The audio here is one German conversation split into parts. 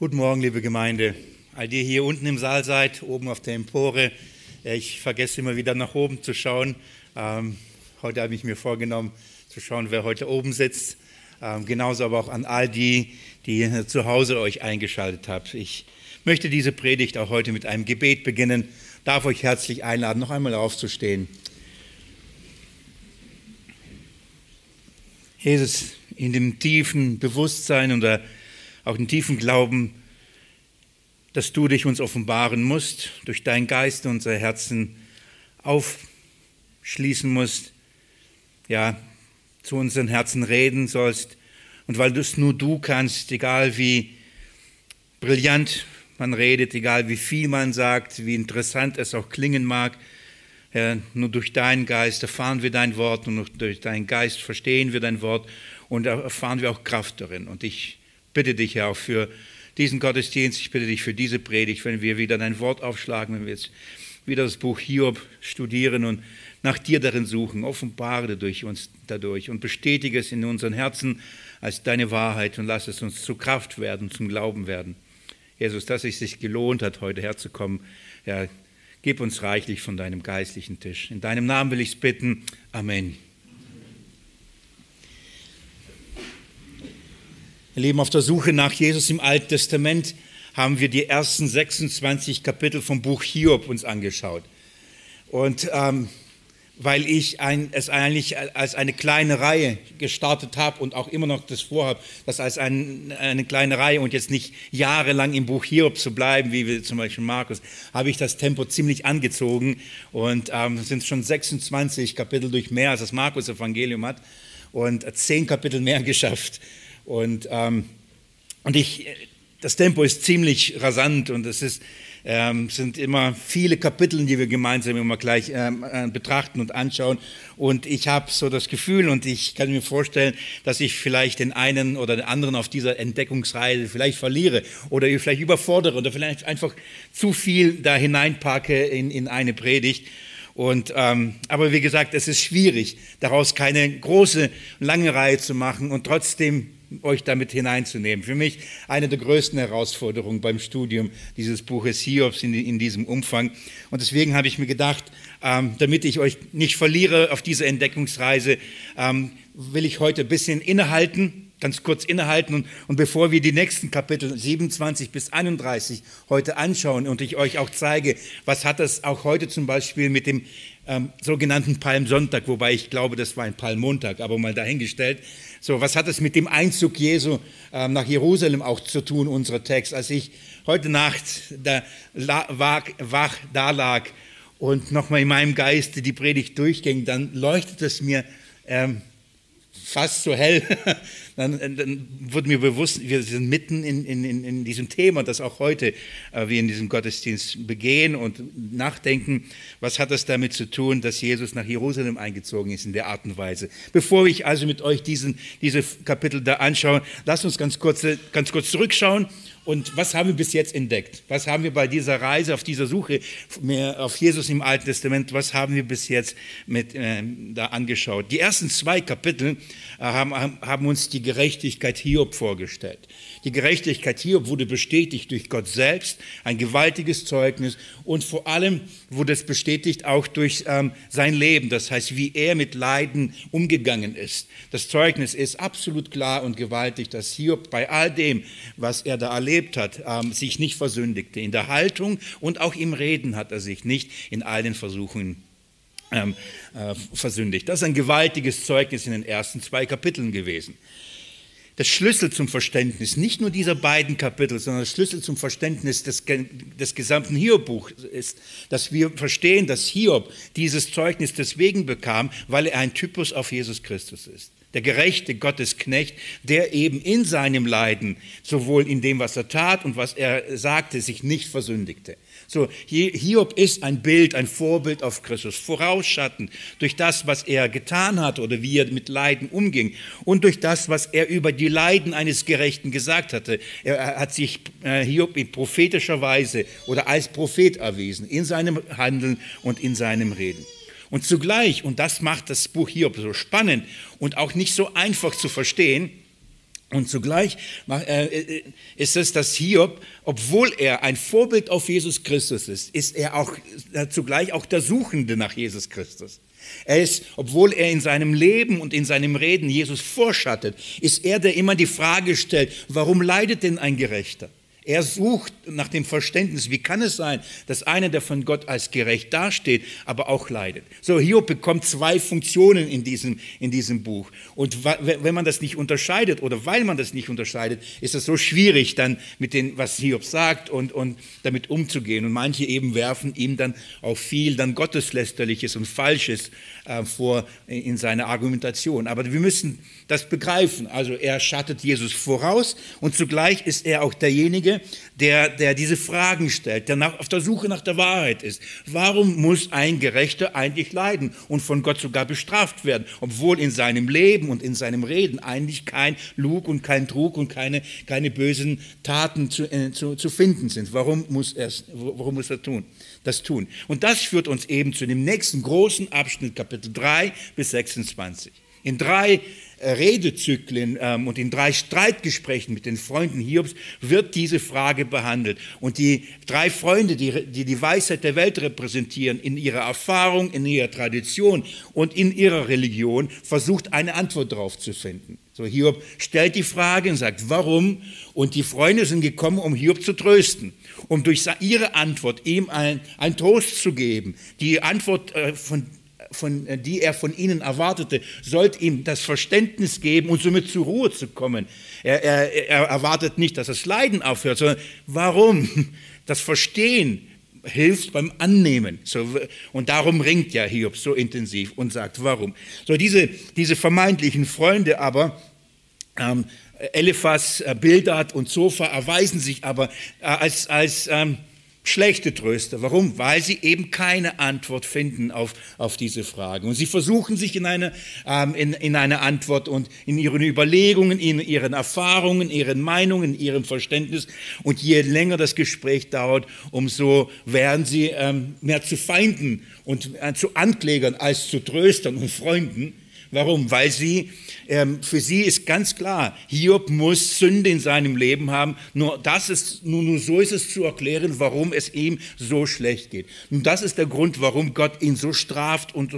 Guten Morgen, liebe Gemeinde. All die hier unten im Saal seid, oben auf der Empore. Ich vergesse immer wieder nach oben zu schauen. Ähm, heute habe ich mir vorgenommen, zu schauen, wer heute oben sitzt. Ähm, genauso aber auch an all die, die zu Hause euch eingeschaltet habt. Ich möchte diese Predigt auch heute mit einem Gebet beginnen. Darf euch herzlich einladen, noch einmal aufzustehen. Jesus, in dem tiefen Bewusstsein und der auch den tiefen Glauben, dass du dich uns offenbaren musst, durch deinen Geist unser Herzen aufschließen musst, ja, zu unseren Herzen reden sollst. Und weil das nur du kannst, egal wie brillant man redet, egal wie viel man sagt, wie interessant es auch klingen mag, ja, nur durch deinen Geist erfahren wir dein Wort und durch deinen Geist verstehen wir dein Wort und erfahren wir auch Kraft darin. Und ich bitte dich, Herr, auch für diesen Gottesdienst, ich bitte dich für diese Predigt, wenn wir wieder dein Wort aufschlagen, wenn wir jetzt wieder das Buch Hiob studieren und nach dir darin suchen, offenbare durch uns dadurch und bestätige es in unseren Herzen als deine Wahrheit und lass es uns zu Kraft werden, zum Glauben werden. Jesus, dass es sich gelohnt hat, heute herzukommen, Herr, gib uns reichlich von deinem geistlichen Tisch. In deinem Namen will ich es bitten. Amen. Ihr Leben auf der Suche nach Jesus im Alten Testament haben wir die ersten 26 Kapitel vom Buch Hiob uns angeschaut. Und ähm, weil ich ein, es eigentlich als eine kleine Reihe gestartet habe und auch immer noch das vorhabe, das als ein, eine kleine Reihe und jetzt nicht jahrelang im Buch Hiob zu bleiben, wie wir zum Beispiel Markus, habe ich das Tempo ziemlich angezogen und ähm, sind schon 26 Kapitel durch mehr als das Markus-Evangelium hat und zehn Kapitel mehr geschafft. Und, ähm, und ich, das Tempo ist ziemlich rasant und es ist, ähm, sind immer viele Kapitel, die wir gemeinsam immer gleich ähm, äh, betrachten und anschauen. Und ich habe so das Gefühl und ich kann mir vorstellen, dass ich vielleicht den einen oder den anderen auf dieser Entdeckungsreise vielleicht verliere oder vielleicht überfordere oder vielleicht einfach zu viel da hineinpacke in, in eine Predigt. Und, ähm, aber wie gesagt, es ist schwierig, daraus keine große, lange Reihe zu machen und trotzdem euch damit hineinzunehmen. Für mich eine der größten Herausforderungen beim Studium dieses Buches Hiobs in, in diesem Umfang. Und deswegen habe ich mir gedacht, ähm, damit ich euch nicht verliere auf dieser Entdeckungsreise, ähm, will ich heute ein bisschen innehalten, ganz kurz innehalten. Und, und bevor wir die nächsten Kapitel 27 bis 31 heute anschauen und ich euch auch zeige, was hat das auch heute zum Beispiel mit dem ähm, sogenannten Palmsonntag, wobei ich glaube, das war ein Palmmontag, aber mal dahingestellt. So, was hat es mit dem Einzug Jesu ähm, nach Jerusalem auch zu tun, unser Text? Als ich heute Nacht da wach, wach da lag und nochmal in meinem Geist die Predigt durchging, dann leuchtet es mir ähm, fast so hell, dann, dann, wurde mir bewusst, wir sind mitten in, in, in diesem Thema, das auch heute äh, wir in diesem Gottesdienst begehen und nachdenken, was hat das damit zu tun, dass Jesus nach Jerusalem eingezogen ist in der Art und Weise. Bevor ich also mit euch diesen, diese Kapitel da anschaue, lasst uns ganz kurz, ganz kurz zurückschauen und was haben wir bis jetzt entdeckt? Was haben wir bei dieser Reise, auf dieser Suche auf Jesus im Alten Testament, was haben wir bis jetzt mit, äh, da angeschaut? Die ersten zwei Kapitel äh, haben, haben uns die Gerechtigkeit Hiob vorgestellt. Die Gerechtigkeit Hiob wurde bestätigt durch Gott selbst, ein gewaltiges Zeugnis und vor allem wurde es bestätigt auch durch ähm, sein Leben, das heißt, wie er mit Leiden umgegangen ist. Das Zeugnis ist absolut klar und gewaltig, dass Hiob bei all dem, was er da erlebt hat, ähm, sich nicht versündigte. In der Haltung und auch im Reden hat er sich nicht in all den Versuchen ähm, äh, versündigt. Das ist ein gewaltiges Zeugnis in den ersten zwei Kapiteln gewesen der Schlüssel zum Verständnis, nicht nur dieser beiden Kapitel, sondern der Schlüssel zum Verständnis des, des gesamten Hiob-Buchs ist, dass wir verstehen, dass Hiob dieses Zeugnis deswegen bekam, weil er ein Typus auf Jesus Christus ist. Der gerechte Gottesknecht, der eben in seinem Leiden, sowohl in dem, was er tat und was er sagte, sich nicht versündigte. So, Hiob ist ein Bild, ein Vorbild auf Christus, vorausschatten durch das, was er getan hat oder wie er mit Leiden umging und durch das, was er über die Leiden eines Gerechten gesagt hatte. Er hat sich äh, Hiob in prophetischer Weise oder als Prophet erwiesen, in seinem Handeln und in seinem Reden. Und zugleich, und das macht das Buch Hiob so spannend und auch nicht so einfach zu verstehen, Und zugleich äh, äh, ist es, dass Hiob, obwohl er ein Vorbild auf Jesus Christus ist, ist er auch äh, zugleich auch der Suchende nach Jesus Christus. Er ist, obwohl er in seinem Leben und in seinem Reden Jesus vorschattet, ist er, der immer die Frage stellt, warum leidet denn ein Gerechter? Er sucht nach dem Verständnis, wie kann es sein, dass einer, der von Gott als gerecht dasteht, aber auch leidet. So, Hiob bekommt zwei Funktionen in diesem, in diesem Buch. Und wenn man das nicht unterscheidet oder weil man das nicht unterscheidet, ist es so schwierig, dann mit dem, was Hiob sagt und, und damit umzugehen. Und manche eben werfen ihm dann auch viel dann Gotteslästerliches und Falsches äh, vor in seine Argumentation. Aber wir müssen das begreifen. Also er schattet Jesus voraus und zugleich ist er auch derjenige, der, der diese Fragen stellt, der nach, auf der Suche nach der Wahrheit ist. Warum muss ein Gerechter eigentlich leiden und von Gott sogar bestraft werden, obwohl in seinem Leben und in seinem Reden eigentlich kein Lug und kein Trug und keine, keine bösen Taten zu, äh, zu, zu finden sind? Warum muss, er, warum muss er tun, das tun? Und das führt uns eben zu dem nächsten großen Abschnitt, Kapitel 3 bis 26. In drei Redezyklen ähm, und in drei Streitgesprächen mit den Freunden Hiobs wird diese Frage behandelt. Und die drei Freunde, die, die die Weisheit der Welt repräsentieren, in ihrer Erfahrung, in ihrer Tradition und in ihrer Religion, versucht eine Antwort darauf zu finden. So, Hiob stellt die Frage und sagt, warum? Und die Freunde sind gekommen, um Hiob zu trösten, um durch ihre Antwort ihm ein, ein Trost zu geben. Die Antwort äh, von von, äh, die er von ihnen erwartete, sollte ihm das Verständnis geben und somit zur Ruhe zu kommen. Er, er, er erwartet nicht, dass das Leiden aufhört, sondern warum? Das Verstehen hilft beim Annehmen. So, und darum ringt ja Hiob so intensiv und sagt, warum. So diese, diese vermeintlichen Freunde aber, ähm, Eliphas, äh, Bildad und Sofa erweisen sich aber äh, als, als ähm, schlechte Tröster. Warum? Weil sie eben keine Antwort finden auf, auf diese Fragen. Und sie versuchen sich in eine, ähm, in, in eine Antwort und in ihren Überlegungen, in ihren Erfahrungen, ihren Meinungen, ihrem Verständnis. Und je länger das Gespräch dauert, umso werden sie ähm, mehr zu Feinden und äh, zu Anklägern als zu Tröstern und Freunden. Warum? Weil sie, ähm, für sie ist ganz klar, Hiob muss Sünde in seinem Leben haben. Nur, das ist, nur, nur so ist es zu erklären, warum es ihm so schlecht geht. Und das ist der Grund, warum Gott ihn so straft und,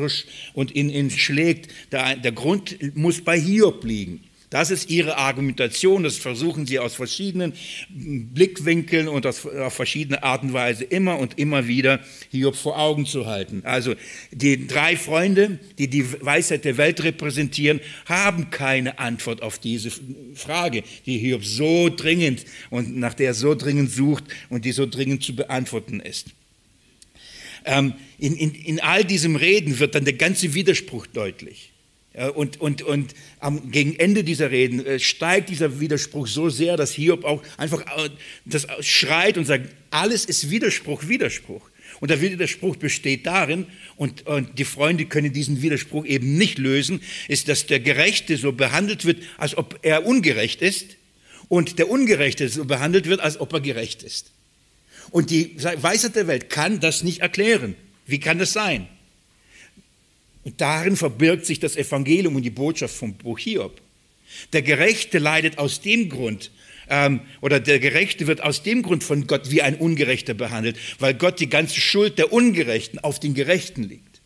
und ihn, ihn schlägt. Der, der Grund muss bei Hiob liegen. Das ist ihre Argumentation, das versuchen sie aus verschiedenen Blickwinkeln und auf verschiedene Art und Weise immer und immer wieder Hiob vor Augen zu halten. Also die drei Freunde, die die Weisheit der Welt repräsentieren, haben keine Antwort auf diese Frage, die Hiob so dringend und nach der er so dringend sucht und die so dringend zu beantworten ist. Ähm, in, in, in all diesem Reden wird dann der ganze Widerspruch deutlich. Und, und, und am, gegen Ende dieser Reden äh, steigt dieser Widerspruch so sehr, dass Hiob auch einfach äh, das schreit und sagt, alles ist Widerspruch, Widerspruch. Und der Widerspruch besteht darin, und, und die Freunde können diesen Widerspruch eben nicht lösen, ist, dass der Gerechte so behandelt wird, als ob er ungerecht ist, und der Ungerechte so behandelt wird, als ob er gerecht ist. Und die Weisheit der Welt kann das nicht erklären. Wie kann das sein? Und darin verbirgt sich das Evangelium und die Botschaft vom Buch Hiob. Der Gerechte leidet aus dem Grund, ähm, oder der Gerechte wird aus dem Grund von Gott wie ein Ungerechter behandelt, weil Gott die ganze Schuld der Ungerechten auf den Gerechten liegt.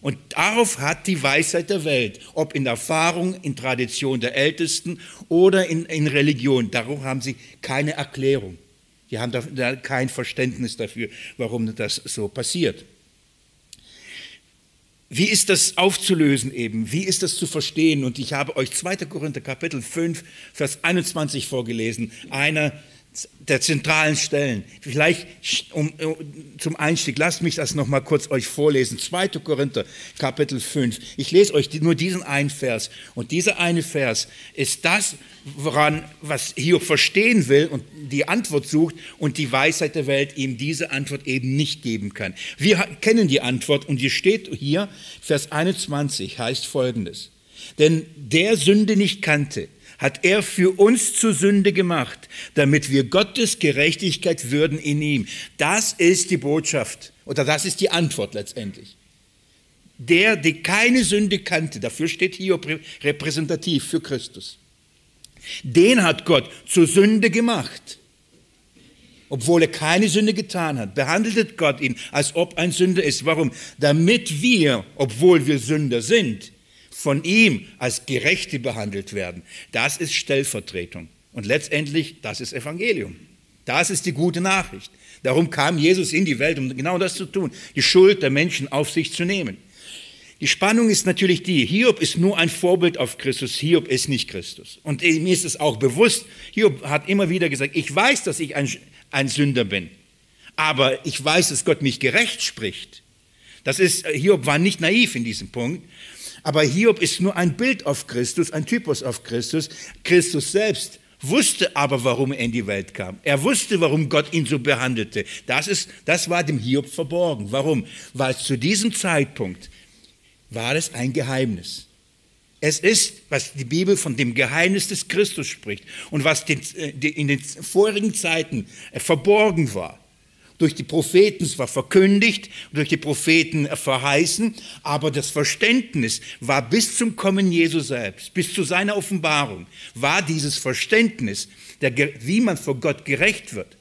Und darauf hat die Weisheit der Welt, ob in Erfahrung, in Tradition der Ältesten oder in, in Religion, darauf haben sie keine Erklärung. Die haben da kein Verständnis dafür, warum das so passiert. Wie ist das aufzulösen eben? Wie ist das zu verstehen? Und ich habe euch 2. Korinther Kapitel 5, Vers 21 vorgelesen. Einer der zentralen Stellen. Vielleicht um, um, zum Einstieg, lasst mich das nochmal kurz euch vorlesen. 2. Korinther, Kapitel 5. Ich lese euch nur diesen einen Vers. Und dieser eine Vers ist das, woran, was Hiob verstehen will und die Antwort sucht und die Weisheit der Welt ihm diese Antwort eben nicht geben kann. Wir kennen die Antwort und die steht hier, Vers 21 heißt folgendes. Denn der Sünde nicht kannte, hat er für uns zur Sünde gemacht, damit wir Gottes Gerechtigkeit würden in ihm. Das ist die Botschaft oder das ist die Antwort letztendlich. Der, der keine Sünde kannte, dafür steht hier repräsentativ für Christus. Den hat Gott zur Sünde gemacht. Obwohl er keine Sünde getan hat, behandelte Gott ihn, als ob ein Sünder ist. Warum? Damit wir, obwohl wir Sünder sind, von ihm als Gerechte behandelt werden. Das ist Stellvertretung. Und letztendlich, das ist Evangelium. Das ist die gute Nachricht. Darum kam Jesus in die Welt, um genau das zu tun, die Schuld der Menschen auf sich zu nehmen. Die Spannung ist natürlich die, Hiob ist nur ein Vorbild auf Christus, Hiob ist nicht Christus. Und mir ist es auch bewusst, Hiob hat immer wieder gesagt, ich weiß, dass ich ein, ein Sünder bin, aber ich weiß, dass Gott mich gerecht spricht. Das ist, Hiob war nicht naiv in diesem Punkt, aber Hiob ist nur ein Bild auf Christus, ein Typus auf Christus. Christus selbst wusste aber, warum er in die Welt kam. Er wusste, warum Gott ihn so behandelte. Das, ist, das war dem Hiob verborgen. Warum? Weil zu diesem Zeitpunkt war es ein Geheimnis. Es ist, was die Bibel von dem Geheimnis des Christus spricht und was äh, in den vorigen Zeiten äh, verborgen war. Durch die Propheten zwar verkündigt, durch die Propheten verheißen, aber das Verständnis war bis zum Kommen Jesu selbst, bis zu seiner Offenbarung, war dieses Verständnis, der, wie man vor Gott gerecht wird,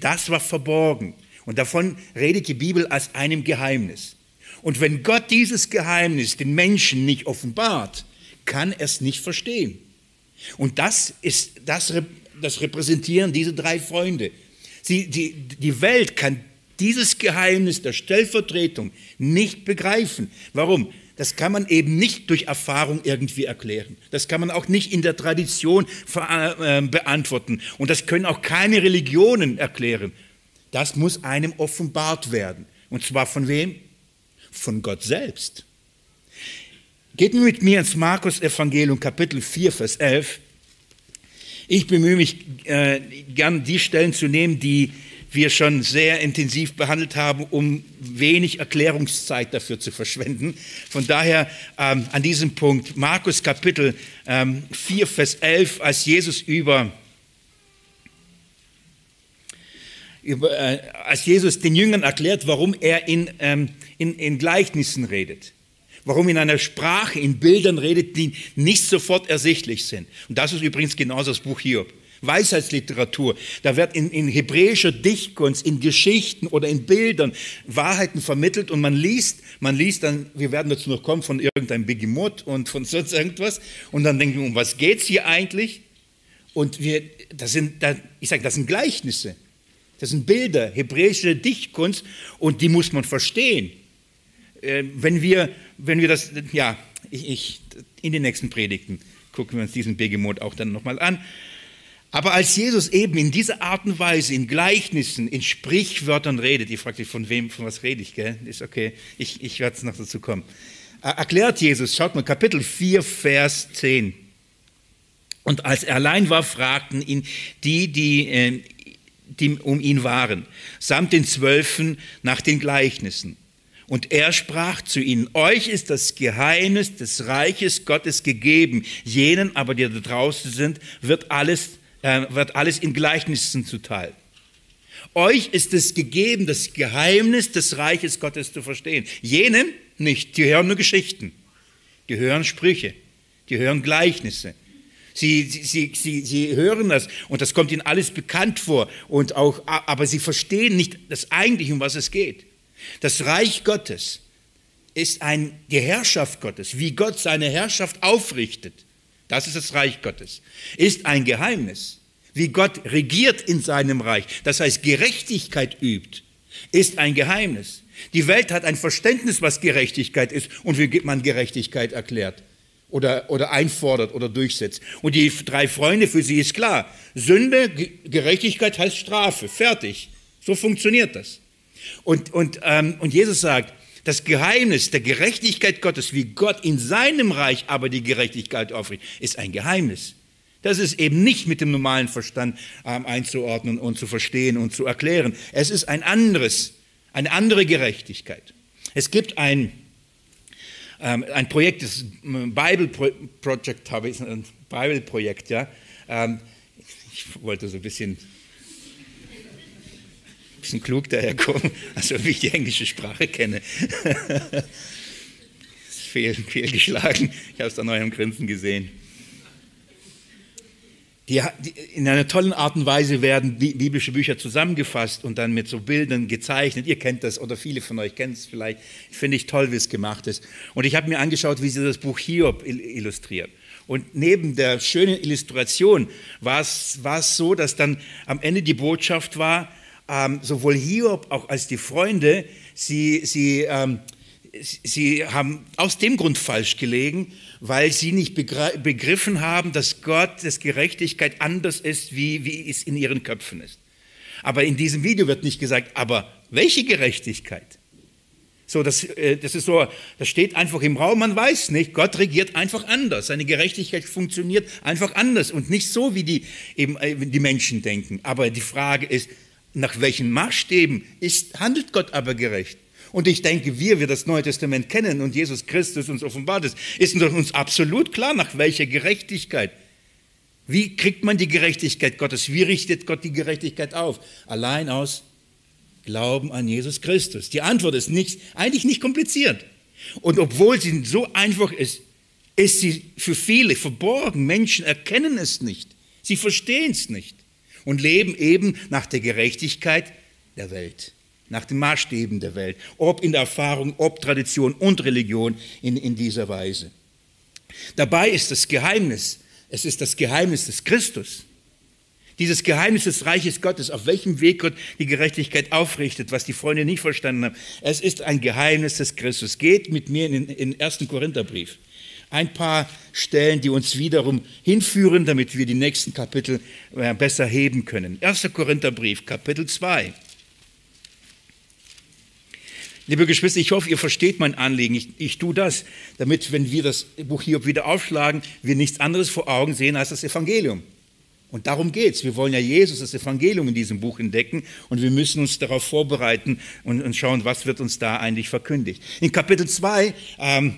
das war verborgen. Und davon redet die Bibel als einem Geheimnis. Und wenn Gott dieses Geheimnis den Menschen nicht offenbart, kann er es nicht verstehen. Und das ist das, das repräsentieren diese drei Freunde. Sie, die, die Welt kann dieses Geheimnis der Stellvertretung nicht begreifen. Warum? Das kann man eben nicht durch Erfahrung irgendwie erklären. Das kann man auch nicht in der Tradition äh, beantworten. Und das können auch keine Religionen erklären. Das muss einem offenbart werden. Und zwar von wem? von Gott selbst. Geht mit mir ins Markus Evangelium Kapitel 4, Vers 11. Ich bemühe mich äh, gern, die Stellen zu nehmen, die wir schon sehr intensiv behandelt haben, um wenig Erklärungszeit dafür zu verschwenden. Von daher ähm, an diesem Punkt Markus Kapitel ähm, 4, Vers 11, als Jesus über über, äh, als Jesus den Jüngern erklärt, warum er in, ähm, in, in Gleichnissen redet. Warum in einer Sprache, in Bildern redet, die nicht sofort ersichtlich sind. Und das ist übrigens genauso das Buch Hiob. Weisheitsliteratur. Da wird in, in hebräischer Dichtkunst, in Geschichten oder in Bildern Wahrheiten vermittelt und man liest, man liest dann, wir werden dazu noch kommen, von irgendeinem Begemot und von sonst irgendwas und dann denken wir, um was geht es hier eigentlich? Und wir, das sind, ich sage, das sind Gleichnisse. Das sind Bilder, hebräische Dichtkunst und die muss man verstehen. Äh, wenn wir, wenn wir das, ja, ich, ich, in den nächsten Predigten gucken wir uns diesen Begemot auch dann nochmal an. Aber als Jesus eben in dieser Art und Weise, in Gleichnissen, in Sprichwörtern redet, ihr fragt sich, von wem, von was rede ich, gell? Ist okay, ich, ich werde noch dazu kommen. Erklärt Jesus, schaut mal, Kapitel 4, Vers 10. Und als er allein war, fragten ihn die, die äh, die um ihn waren, samt den Zwölfen nach den Gleichnissen. Und er sprach zu ihnen, euch ist das Geheimnis des Reiches Gottes gegeben, jenen aber, die da draußen sind, wird alles, äh, wird alles in Gleichnissen zuteil. Euch ist es gegeben, das Geheimnis des Reiches Gottes zu verstehen. Jenen nicht, die hören nur Geschichten, die hören Sprüche, die hören Gleichnisse. Sie, sie, sie, sie hören das und das kommt ihnen alles bekannt vor, und auch, aber sie verstehen nicht das eigentlich, um was es geht. Das Reich Gottes ist ein, die Herrschaft Gottes, wie Gott seine Herrschaft aufrichtet. Das ist das Reich Gottes. Ist ein Geheimnis. Wie Gott regiert in seinem Reich, das heißt Gerechtigkeit übt, ist ein Geheimnis. Die Welt hat ein Verständnis, was Gerechtigkeit ist und wie man Gerechtigkeit erklärt oder, oder einfordert oder durchsetzt. Und die drei Freunde, für sie ist klar, Sünde, Gerechtigkeit heißt Strafe, fertig. So funktioniert das. Und, und, ähm, und Jesus sagt, das Geheimnis der Gerechtigkeit Gottes, wie Gott in seinem Reich aber die Gerechtigkeit aufrichtet, ist ein Geheimnis. Das ist eben nicht mit dem normalen Verstand ähm, einzuordnen und zu verstehen und zu erklären. Es ist ein anderes, eine andere Gerechtigkeit. Es gibt ein, ähm, ein Projekt, das Bible Project habe ich, ein Bible Projekt, ja. Ähm, ich wollte so ein bisschen, bisschen klug daherkommen, also wie ich die englische Sprache kenne. fehl, fehlgeschlagen. Ich habe es an eurem Grinsen gesehen. die, die, in einer tollen Art und Weise werden biblische Bücher zusammengefasst und dann mit so Bildern gezeichnet. Ihr kennt das oder viele von euch kennen es vielleicht. Finde ich toll, wie es gemacht ist. Und ich habe mir angeschaut, wie sie das Buch Hiob illustriert. Und neben der schönen Illustration war es so, dass dann am Ende die Botschaft war, ähm, sowohl Hiob auch als die Freunde, sie, sie, ähm, sie haben aus dem Grund falsch gelegen, weil sie nicht begriffen haben, dass Gottes Gerechtigkeit anders ist, wie, wie es in ihren Köpfen ist. Aber in diesem Video wird nicht gesagt, aber welche Gerechtigkeit? So, das, äh, das ist so, das steht einfach im Raum, man weiß nicht, Gott regiert einfach anders. Seine Gerechtigkeit funktioniert einfach anders und nicht so, wie die, eben, äh, die Menschen denken. Aber die Frage ist, nach welchen Maßstäben ist, handelt Gott aber gerecht? Und ich denke, wir, wir das Neue Testament kennen und Jesus Christus uns offenbart ist, ist uns absolut klar, nach welcher Gerechtigkeit. Wie kriegt man die Gerechtigkeit Gottes? Wie richtet Gott die Gerechtigkeit auf? Allein aus Glauben an Jesus Christus. Die Antwort ist nicht, eigentlich nicht kompliziert. Und obwohl sie so einfach ist, ist sie für viele verborgen. Menschen erkennen es nicht. Sie verstehen es nicht und leben eben nach der Gerechtigkeit der Welt nach den Maßstäben der Welt, ob in Erfahrung, ob Tradition und Religion in, in dieser Weise. Dabei ist das Geheimnis, es ist das Geheimnis des Christus. Dieses Geheimnis des Reiches Gottes, auf welchem Weg Gott die Gerechtigkeit aufrichtet, was die Freunde nicht verstanden haben. Es ist ein Geheimnis des Christus. Geht mit mir in den ersten Korintherbrief. Ein paar Stellen, die uns wiederum hinführen, damit wir die nächsten Kapitel äh, besser heben können. 1. Korintherbrief, Kapitel 2. Liebe Geschwister, ich hoffe, ihr versteht mein Anliegen. Ich, ich tue das, damit, wenn wir das Buch Hiob wieder aufschlagen, wir nichts anderes vor Augen sehen als das Evangelium. Und darum geht es. Wir wollen ja Jesus, das Evangelium in diesem Buch entdecken und wir müssen uns darauf vorbereiten und, und schauen, was wird uns da eigentlich verkündigt. In Kapitel 2, ähm,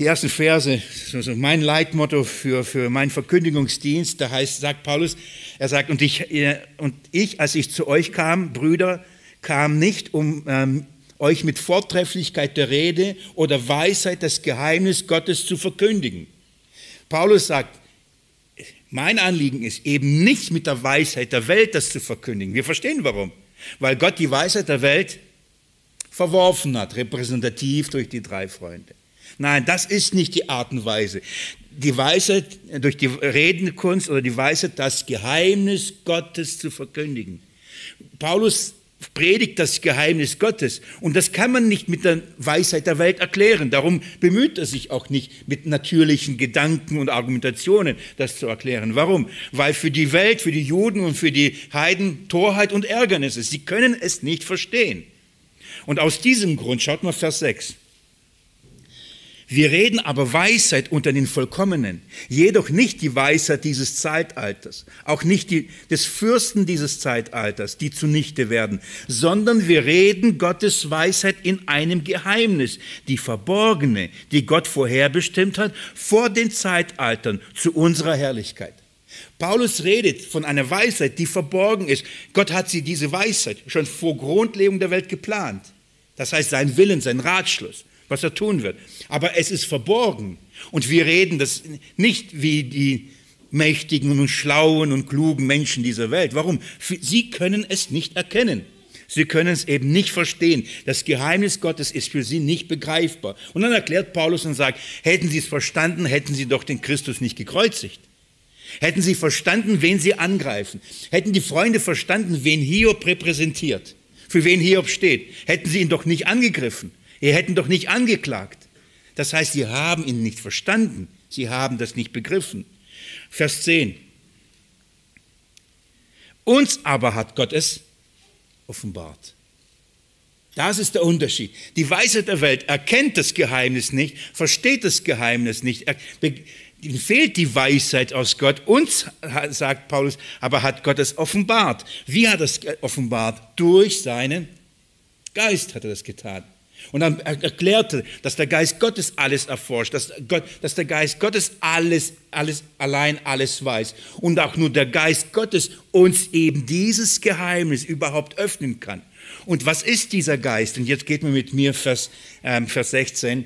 die ersten Verse, also mein Leitmotto für, für meinen Verkündigungsdienst, da heißt, sagt Paulus, er sagt, und ich, und ich, als ich zu euch kam, Brüder, kam nicht, um ähm, euch mit Vortrefflichkeit der Rede oder Weisheit das Geheimnis Gottes zu verkündigen. Paulus sagt, mein Anliegen ist eben nicht mit der Weisheit der Welt das zu verkündigen. Wir verstehen warum. Weil Gott die Weisheit der Welt verworfen hat, repräsentativ durch die drei Freunde. Nein, das ist nicht die Art und Weise. Die Weisheit, durch die Redenkunst oder die Weisheit, das Geheimnis Gottes zu verkündigen. Paulus predigt das Geheimnis Gottes. Und das kann man nicht mit der Weisheit der Welt erklären. Darum bemüht er sich auch nicht mit natürlichen Gedanken und Argumentationen, das zu erklären. Warum? Weil für die Welt, für die Juden und für die Heiden Torheit und Ärgernis ist. Sie können es nicht verstehen. Und aus diesem Grund, schaut mal Vers 6. Wir reden aber Weisheit unter den Vollkommenen, jedoch nicht die Weisheit dieses Zeitalters, auch nicht die des Fürsten dieses Zeitalters, die zunichte werden, sondern wir reden Gottes Weisheit in einem Geheimnis, die verborgene, die Gott vorherbestimmt hat, vor den Zeitaltern zu unserer Herrlichkeit. Paulus redet von einer Weisheit, die verborgen ist. Gott hat sie, diese Weisheit, schon vor Grundlegung der Welt geplant. Das heißt, sein Willen, sein Ratschluss was er tun wird. Aber es ist verborgen. Und wir reden das nicht wie die mächtigen und schlauen und klugen Menschen dieser Welt. Warum? Sie können es nicht erkennen. Sie können es eben nicht verstehen. Das Geheimnis Gottes ist für sie nicht begreifbar. Und dann erklärt Paulus und sagt, hätten sie es verstanden, hätten sie doch den Christus nicht gekreuzigt. Hätten sie verstanden, wen sie angreifen. Hätten die Freunde verstanden, wen Hiob repräsentiert, für wen Hiob steht, hätten sie ihn doch nicht angegriffen. Ihr hätten doch nicht angeklagt. Das heißt, sie haben ihn nicht verstanden. Sie haben das nicht begriffen. Vers 10. Uns aber hat Gott es offenbart. Das ist der Unterschied. Die Weisheit der Welt erkennt das Geheimnis nicht, versteht das Geheimnis nicht, ihnen fehlt die Weisheit aus Gott. Uns, sagt Paulus, aber hat Gott es offenbart. Wie hat er es offenbart? Durch seinen Geist hat er das getan. Und dann erklärte, dass der Geist Gottes alles erforscht, dass, Gott, dass der Geist Gottes alles, alles, allein alles weiß. Und auch nur der Geist Gottes uns eben dieses Geheimnis überhaupt öffnen kann. Und was ist dieser Geist? Und jetzt geht man mit mir Vers, ähm, Vers 16.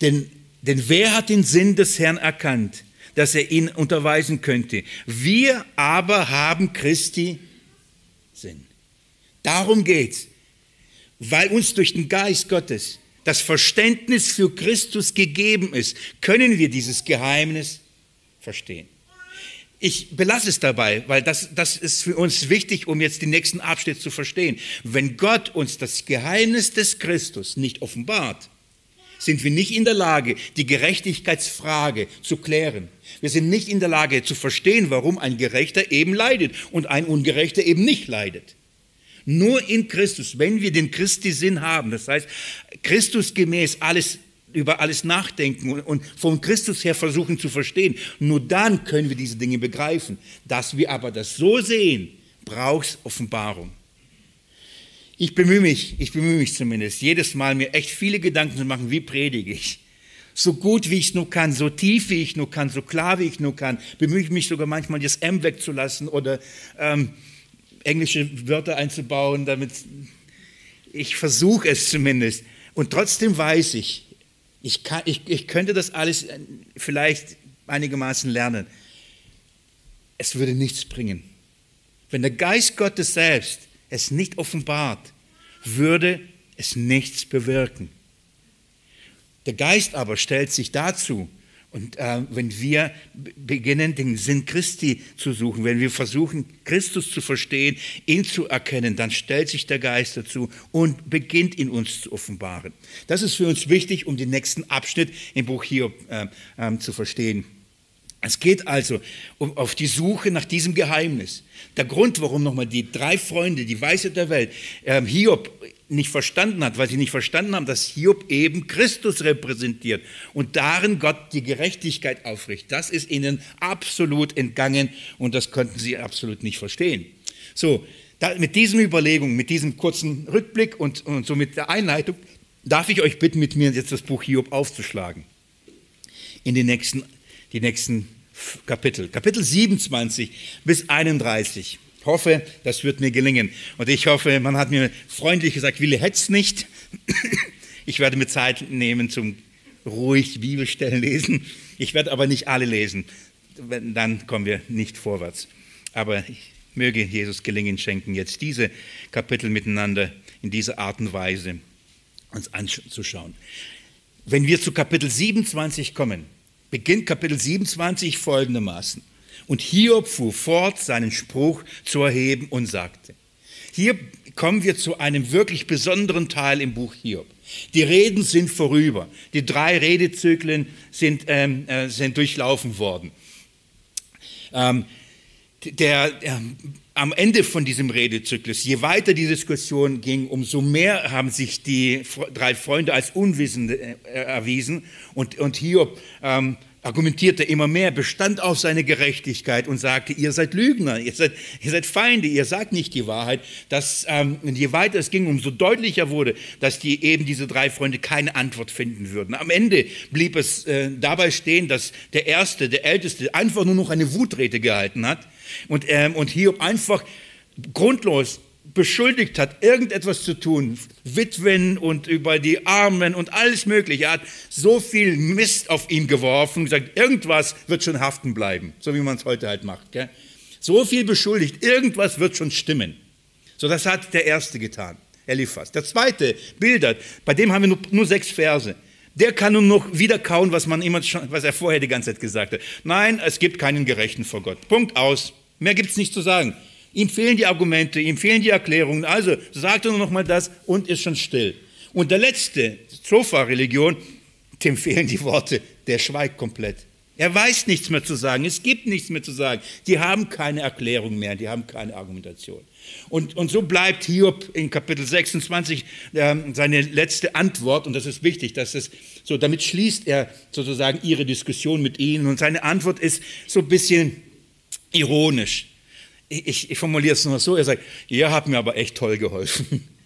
Denn, denn wer hat den Sinn des Herrn erkannt, dass er ihn unterweisen könnte. Wir aber haben Christi Sinn. Darum geht's. Weil uns durch den Geist Gottes das Verständnis für Christus gegeben ist, können wir dieses Geheimnis verstehen. Ich belasse es dabei, weil das, das ist für uns wichtig, um jetzt den nächsten Abschnitt zu verstehen. Wenn Gott uns das Geheimnis des Christus nicht offenbart, sind wir nicht in der Lage, die Gerechtigkeitsfrage zu klären. Wir sind nicht in der Lage zu verstehen, warum ein Gerechter eben leidet und ein Ungerechter eben nicht leidet. Nur in Christus, wenn wir den Christi-Sinn haben, das heißt, Christus gemäß alles über alles nachdenken und von Christus her versuchen zu verstehen. Nur dann können wir diese Dinge begreifen. Dass wir aber das so sehen, braucht es Offenbarung. Ich bemühe mich, ich bemühe mich zumindest, jedes Mal mir echt viele Gedanken zu machen, wie predige ich. So gut wie ich es nur kann, so tief wie ich nur kann, so klar wie ich nur kann, bemühe ich mich sogar manchmal, das M wegzulassen oder ähm, englische Wörter einzubauen, damit ich versuche es zumindest. Und trotzdem weiß ich, ich, kann, ich, ich könnte das alles äh, vielleicht einigermaßen lernen. Es würde nichts bringen. Wenn der Geist Gottes selbst es nicht offenbart, würde es nichts bewirken. Der Geist aber stellt sich dazu, und äh, wenn wir beginnen, den Sinn Christi zu suchen, wenn wir versuchen, Christus zu verstehen, ihn zu erkennen, dann stellt sich der Geist dazu und beginnt in uns zu offenbaren. Das ist für uns wichtig, um den nächsten Abschnitt im Buch Hiob äh, äh, zu verstehen. Es geht also um, auf die Suche nach diesem Geheimnis. Der Grund, warum nochmal die drei Freunde, die Weisheit der Welt, äh, Hiob nicht verstanden hat, weil sie nicht verstanden haben, dass Hiob eben Christus repräsentiert und darin Gott die Gerechtigkeit aufrichtet. Das ist ihnen absolut entgangen und das konnten sie absolut nicht verstehen. So, da, mit diesen Überlegungen, mit diesem kurzen Rückblick und, und so mit der Einleitung, darf ich euch bitten, mit mir jetzt das Buch Hiob aufzuschlagen. In den nächsten die nächsten Kapitel. Kapitel 27 bis 31. Ich hoffe, das wird mir gelingen. Und ich hoffe, man hat mir freundlich gesagt, Wille hetz nicht. Ich werde mir Zeit nehmen zum ruhig Bibelstellen lesen. Ich werde aber nicht alle lesen. Dann kommen wir nicht vorwärts. Aber ich möge Jesus gelingen schenken, jetzt diese Kapitel miteinander in dieser Art und Weise uns anzuschauen. Wenn wir zu Kapitel 27 kommen, beginnt Kapitel 27 folgendermaßen. Und Hiob fuhr fort, seinen Spruch zu erheben und sagte, hier kommen wir zu einem wirklich besonderen Teil im Buch Hiob. Die Reden sind vorüber. Die drei Redezyklen sind, ähm, äh, sind durchlaufen worden. Ähm, der, ähm, am Ende von diesem Redezyklus, je weiter die Diskussion ging, umso mehr haben sich die drei Freunde als Unwissende äh, erwiesen und, und Hiob ähm, argumentierte immer mehr, bestand auf seine Gerechtigkeit und sagte, ihr seid Lügner, ihr seid, ihr seid Feinde, ihr sagt nicht die Wahrheit. Dass, ähm, je weiter es ging, umso deutlicher wurde, dass die, eben diese drei Freunde keine Antwort finden würden. Am Ende blieb es äh, dabei stehen, dass der Erste, der Älteste, einfach nur noch eine Wutrede gehalten hat und, ähm, und Hiob einfach grundlos beschuldigt hat, irgendetwas zu tun, Witwen und über die Armen und alles Mögliche. Er hat so viel Mist auf ihn geworfen gesagt, irgendwas wird schon haften bleiben, so wie man es heute halt macht. Gell? So viel beschuldigt, irgendwas wird schon stimmen. So, das hat der Erste getan, Eliphas. Der Zweite, Bildert, bei dem haben wir nur, nur sechs Verse. Der kann nur noch wiederkauen, was, man immer schon, was er vorher die ganze Zeit gesagt hat. Nein, es gibt keinen Gerechten vor Gott. Punkt aus. Mehr gibt es nicht zu sagen. Ihm fehlen die Argumente, ihm fehlen die Erklärungen. Also sagt er nur noch mal das und ist schon still. Und der letzte, Zofa-Religion, dem fehlen die Worte. Der schweigt komplett. Er weiß nichts mehr zu sagen. Es gibt nichts mehr zu sagen. Die haben keine Erklärung mehr. Die haben keine Argumentation. Und, und so bleibt Hiob in Kapitel 26 äh, seine letzte Antwort. Und das ist wichtig, dass es so, damit schließt er sozusagen ihre Diskussion mit ihnen. Und seine Antwort ist so ein bisschen ironisch ich, ich formuliere es nur so, er sagt, ihr habt mir aber echt toll geholfen.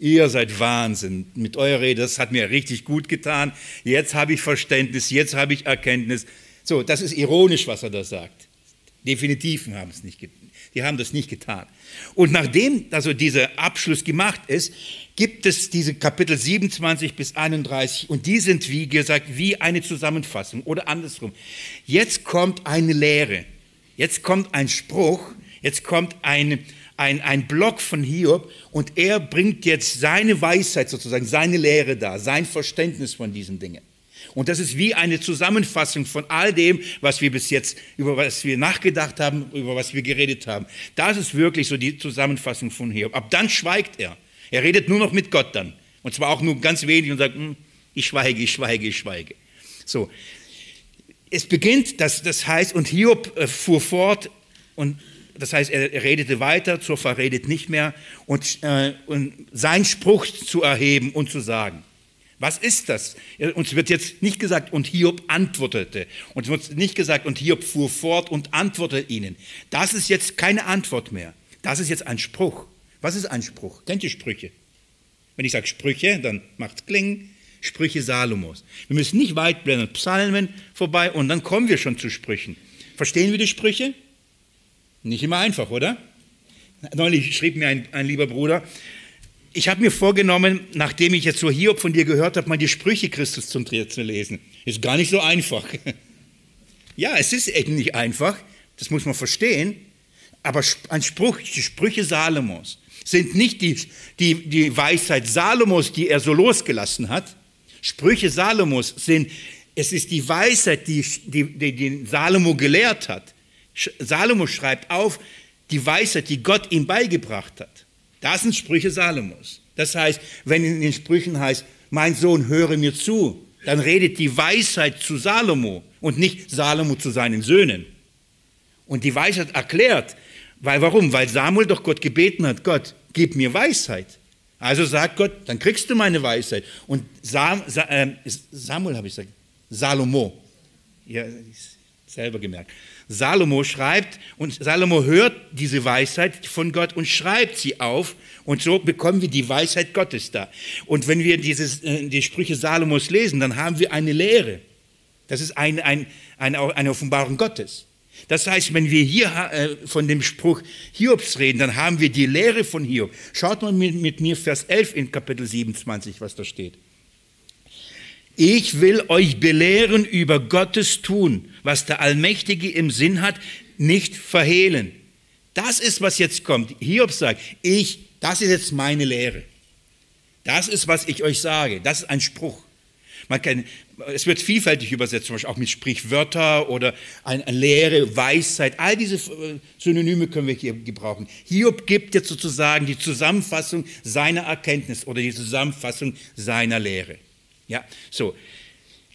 Ihr seid Wahnsinn. Mit eurer Rede, das hat mir richtig gut getan. Jetzt habe ich Verständnis, jetzt habe ich Erkenntnis. So, das ist ironisch, was er da sagt. Definitiven haben es nicht getan. Die haben das nicht getan. Und nachdem also dieser Abschluss gemacht ist, gibt es diese Kapitel 27 bis 31 und die sind, wie gesagt, wie eine Zusammenfassung oder andersrum. Jetzt kommt eine Lehre, jetzt kommt ein Spruch, jetzt kommt ein, ein, ein Block von Hiob und er bringt jetzt seine Weisheit sozusagen, seine Lehre da, sein Verständnis von diesen Dingen. Und das ist wie eine Zusammenfassung von all dem, was wir bis jetzt, über was wir nachgedacht haben, über was wir geredet haben. Das ist wirklich so die Zusammenfassung von Hiob. Ab dann schweigt er. Er redet nur noch mit Gott dann. Und zwar auch nur ganz wenig und sagt, hm, ich schweige, ich schweige, ich schweige. So. Es beginnt, das, das heißt, und Hiob äh, fuhr fort und das heißt, er, redete weiter, Zophar redet nicht mehr und, äh, und seinen Spruch zu erheben und zu sagen. Was ist das? Uns wird jetzt nicht gesagt, und Hiob antwortete. Uns wird nicht gesagt, und Hiob fuhr fort und antwortete ihnen. Das ist jetzt keine Antwort mehr. Das ist jetzt ein Spruch. Was ist ein Spruch? Kennt ihr Sprüche? Wenn ich sage Sprüche, dann macht es klingen. Sprüche Salomos. Wir müssen nicht weit blenden, Psalmen vorbei und dann kommen wir schon zu Sprüchen. Verstehen wir die Sprüche? Nicht immer einfach, oder? Neulich schrieb mir ein, ein lieber Bruder, ich habe mir vorgenommen, nachdem ich jetzt so Hiob von dir gehört habe, mal die Sprüche Christus zum Dreh zu lesen. Ist gar nicht so einfach. Ja, es ist eben nicht einfach, das muss man verstehen, aber ein Spruch, die Sprüche Salomos sind nicht die, die, die Weisheit Salomos, die er so losgelassen hat. Sprüche Salomos sind, es ist die Weisheit, die, die, die Salomo gelehrt hat. Salomo schreibt auf die Weisheit, die Gott ihm beigebracht hat. Das sind Sprüche Salomos. Das heißt, wenn in den Sprüchen heißt, mein Sohn, höre mir zu, dann redet die Weisheit zu Salomo und nicht Salomo zu seinen Söhnen. Und die Weisheit erklärt, weil warum? Weil Samuel doch Gott gebeten hat, Gott, gib mir Weisheit. Also sagt Gott, dann kriegst du meine Weisheit. Und Sam, äh, Samuel habe ich gesagt, Salomo, ja, selber gemerkt. Salomo schreibt und Salomo hört diese Weisheit von Gott und schreibt sie auf und so bekommen wir die Weisheit Gottes da. Und wenn wir dieses, äh, die Sprüche Salomos lesen, dann haben wir eine Lehre. Das ist ein, ein, eine, eine Offenbarung Gottes. Das heißt, wenn wir hier äh, von dem Spruch Hiobs reden, dann haben wir die Lehre von Hiob. Schaut mal mit, mit mir Vers 11 in Kapitel 27, was da steht. Ich will euch belehren über Gottes Tun, was der Allmächtige im Sinn hat, nicht verhehlen. Das ist, was jetzt kommt. Hiob sagt, ich, das ist jetzt meine Lehre. Das ist, was ich euch sage. Das ist ein Spruch. Man kann, es wird vielfältig übersetzt, zum Beispiel auch mit Sprichwörter oder eine Lehre, Weisheit. All diese äh, Synonyme können wir hier gebrauchen. Hiob gibt jetzt sozusagen die Zusammenfassung seiner Erkenntnis oder die Zusammenfassung seiner Lehre. Ja, so.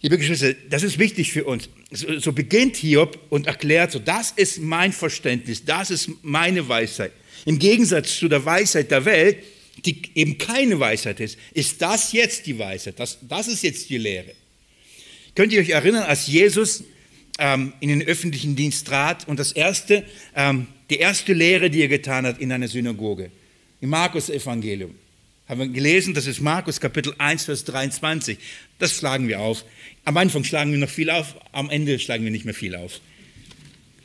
Liebe Geschwister, das ist wichtig für uns. So, so beginnt Hiob und erklärt so, das ist mein Verständnis, das ist meine Weisheit. Im Gegensatz zu der Weisheit der Welt, die eben keine Weisheit ist, ist das jetzt die Weisheit. Das, das ist jetzt die Lehre. Könnt ihr euch erinnern, als Jesus ähm, in den öffentlichen Dienst trat und das erste, ähm, die erste Lehre, die er getan hat in einer Synagoge, im Markus-Evangelium, haben wir gelesen, das ist Markus Kapitel 1, Vers 23. Das schlagen wir auf. Am Anfang schlagen wir noch viel auf, am Ende schlagen wir nicht mehr viel auf.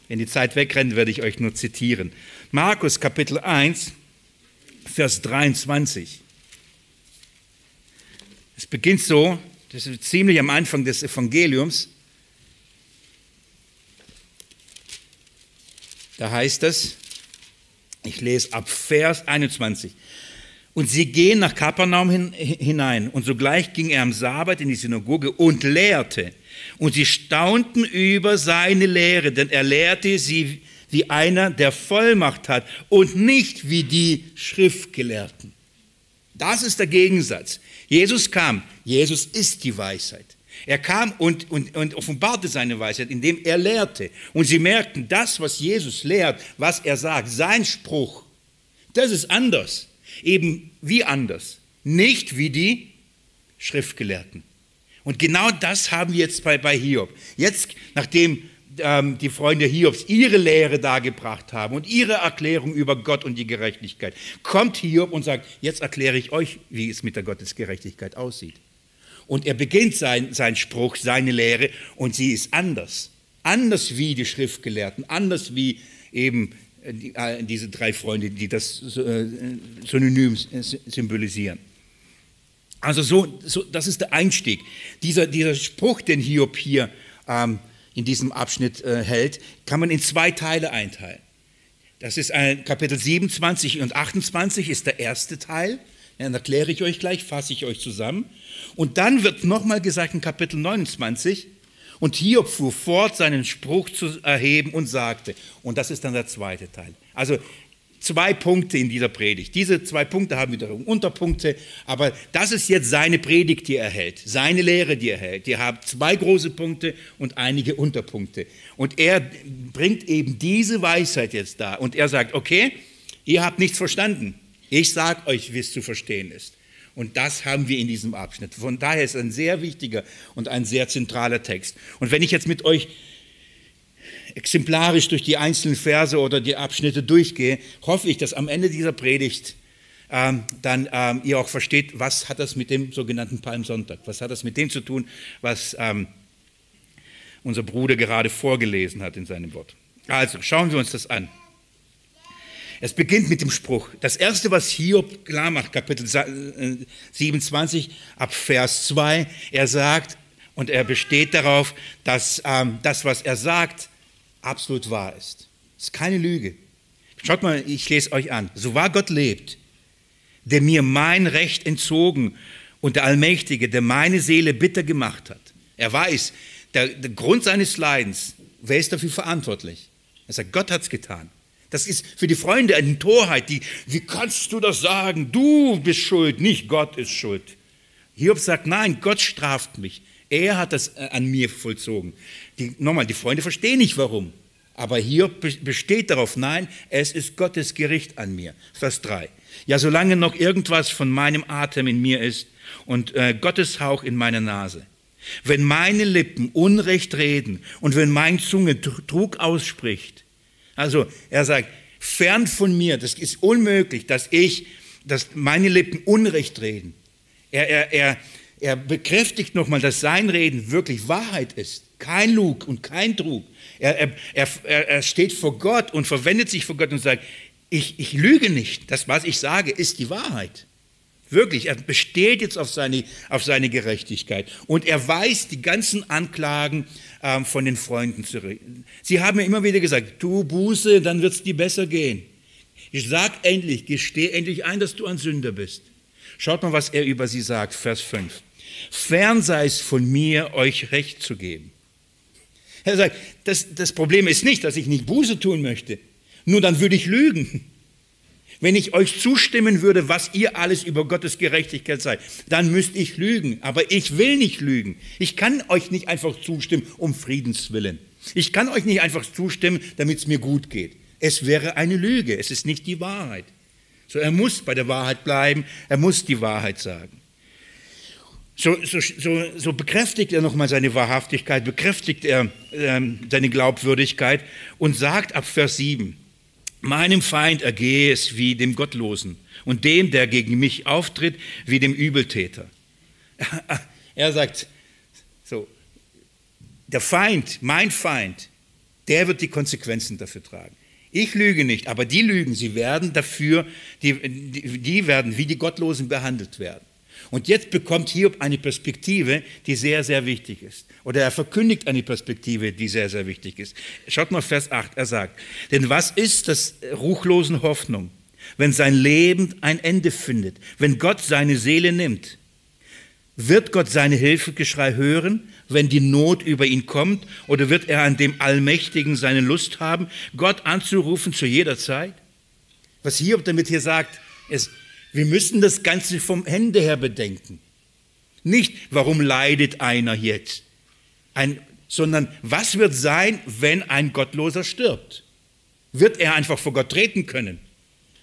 Wenn die Zeit wegrennt, werde ich euch nur zitieren. Markus Kapitel 1, Vers 23. Es beginnt so, das ist ziemlich am Anfang des Evangeliums. Da heißt es, ich lese ab Vers 21. Und sie gehen nach Kapernaum hin, hinein. Und sogleich ging er am Sabbat in die Synagoge und lehrte. Und sie staunten über seine Lehre, denn er lehrte sie wie einer, der Vollmacht hat und nicht wie die Schriftgelehrten. Das ist der Gegensatz. Jesus kam. Jesus ist die Weisheit. Er kam und, und, und offenbarte seine Weisheit, indem er lehrte. Und sie merkten, das, was Jesus lehrt, was er sagt, sein Spruch, das ist anders eben wie anders, nicht wie die Schriftgelehrten. Und genau das haben wir jetzt bei, bei Hiob. Jetzt, nachdem ähm, die Freunde Hiobs ihre Lehre dargebracht haben und ihre Erklärung über Gott und die Gerechtigkeit, kommt Hiob und sagt, jetzt erkläre ich euch, wie es mit der Gottesgerechtigkeit aussieht. Und er beginnt sein, sein Spruch, seine Lehre und sie ist anders. anders wie die Schriftgelehrten, anders wie eben die, diese drei Freunde, die das synonym symbolisieren. Also so, so, das ist der Einstieg. Dieser, dieser Spruch, den Hiob hier ähm, in diesem Abschnitt äh, hält, kann man in zwei Teile einteilen. Das ist ein Kapitel 27 und 28 ist der erste Teil. Dann erkläre ich euch gleich, fasse ich euch zusammen. Und dann wird nochmal gesagt in Kapitel 29, und Hiob fuhr fort, seinen Spruch zu erheben und sagte, und das ist dann der zweite Teil. Also zwei Punkte in dieser Predigt. Diese zwei Punkte haben wiederum Unterpunkte, aber das ist jetzt seine Predigt, die er hält, seine Lehre, die er hält. Die haben zwei große Punkte und einige Unterpunkte. Und er bringt eben diese Weisheit jetzt da und er sagt, okay, ihr habt nichts verstanden. Ich sage euch, wie es zu verstehen ist. Und das haben wir in diesem Abschnitt. Von daher ist ein sehr wichtiger und ein sehr zentraler Text. Und wenn ich jetzt mit euch exemplarisch durch die einzelnen Verse oder die Abschnitte durchgehe, hoffe ich, dass am Ende dieser Predigt ähm, dann ähm, ihr auch versteht, was hat das mit dem sogenannten Palmsonntag, was hat das mit dem zu tun, was ähm, unser Bruder gerade vorgelesen hat in seinem Wort. Also schauen wir uns das an. Es beginnt mit dem Spruch. Das erste, was Hiob klar macht, Kapitel 27 ab Vers 2, er sagt, und er besteht darauf, dass ähm, das, was er sagt, absolut wahr ist. Es ist keine Lüge. Schaut mal, ich lese euch an. So wahr Gott lebt, der mir mein Recht entzogen und der Allmächtige, der meine Seele bitter gemacht hat. Er weiß, der, der Grund seines Leidens, wer ist dafür verantwortlich? Er sagt, Gott hat es getan. Das ist für die Freunde eine Torheit, die, wie kannst du das sagen? Du bist schuld, nicht Gott ist schuld. Hiob sagt, nein, Gott straft mich. Er hat das äh, an mir vollzogen. Die, nochmal, die Freunde verstehen nicht warum. Aber hier besteht darauf, nein, es ist Gottes Gericht an mir. Vers 3. Ja, solange noch irgendwas von meinem Atem in mir ist und äh, Gottes Hauch in meiner Nase. Wenn meine Lippen Unrecht reden und wenn meine Zunge Trug ausspricht. Also er sagt, fern von mir, das ist unmöglich, dass ich, dass meine Lippen Unrecht reden. Er, er, er, er bekräftigt nochmal, dass sein Reden wirklich Wahrheit ist. Kein Lug und kein Trug. Er, er, er, er steht vor Gott und verwendet sich vor Gott und sagt, ich, ich lüge nicht. Das, was ich sage, ist die Wahrheit. Wirklich, er besteht jetzt auf seine, auf seine Gerechtigkeit. Und er weist die ganzen Anklagen ähm, von den Freunden zurück. Sie haben mir immer wieder gesagt, tu Buße, dann wird es dir besser gehen. Ich sag endlich, gesteh endlich ein, dass du ein Sünder bist. Schaut mal, was er über sie sagt, Vers 5. Fern sei es von mir, euch Recht zu geben. Er sagt, das, das Problem ist nicht, dass ich nicht Buße tun möchte. Nur dann würde ich lügen. Wenn ich euch zustimmen würde, was ihr alles über Gottes Gerechtigkeit seid, dann müsste ich lügen. Aber ich will nicht lügen. Ich kann euch nicht einfach zustimmen um Friedens willen. Ich kann euch nicht einfach zustimmen, damit es mir gut geht. Es wäre eine Lüge. Es ist nicht die Wahrheit. So, er muss bei der Wahrheit bleiben. Er muss die Wahrheit sagen. So, so, so, so bekräftigt er nochmal seine Wahrhaftigkeit, bekräftigt er ähm, seine Glaubwürdigkeit und sagt ab Vers 7, meinem Feind ergehe es wie dem Gottlosen und dem, der gegen mich auftritt, wie dem Übeltäter. Er sagt so, der Feind, mein Feind, der wird die Konsequenzen dafür tragen. Ich lüge nicht, aber die lügen, sie werden dafür, die, die, werden wie die Gottlosen behandelt werden. Und jetzt bekommt Hiob eine Perspektive, die sehr, sehr wichtig ist. Oder er verkündigt eine Perspektive, die sehr, sehr wichtig ist. Schaut mal Vers 8, er sagt, denn was ist das ruchlosen Hoffnung, wenn sein Leben ein Ende findet, wenn Gott seine Seele nimmt? Wird Gott seine Hilfegeschrei hören, wenn die Not über ihn kommt? Oder wird er an dem Allmächtigen seine Lust haben, Gott anzurufen zu jeder Zeit? Was Hiob damit hier sagt, ist, wir müssen das Ganze vom Ende her bedenken. Nicht, warum leidet einer jetzt, ein, sondern was wird sein, wenn ein Gottloser stirbt? Wird er einfach vor Gott treten können?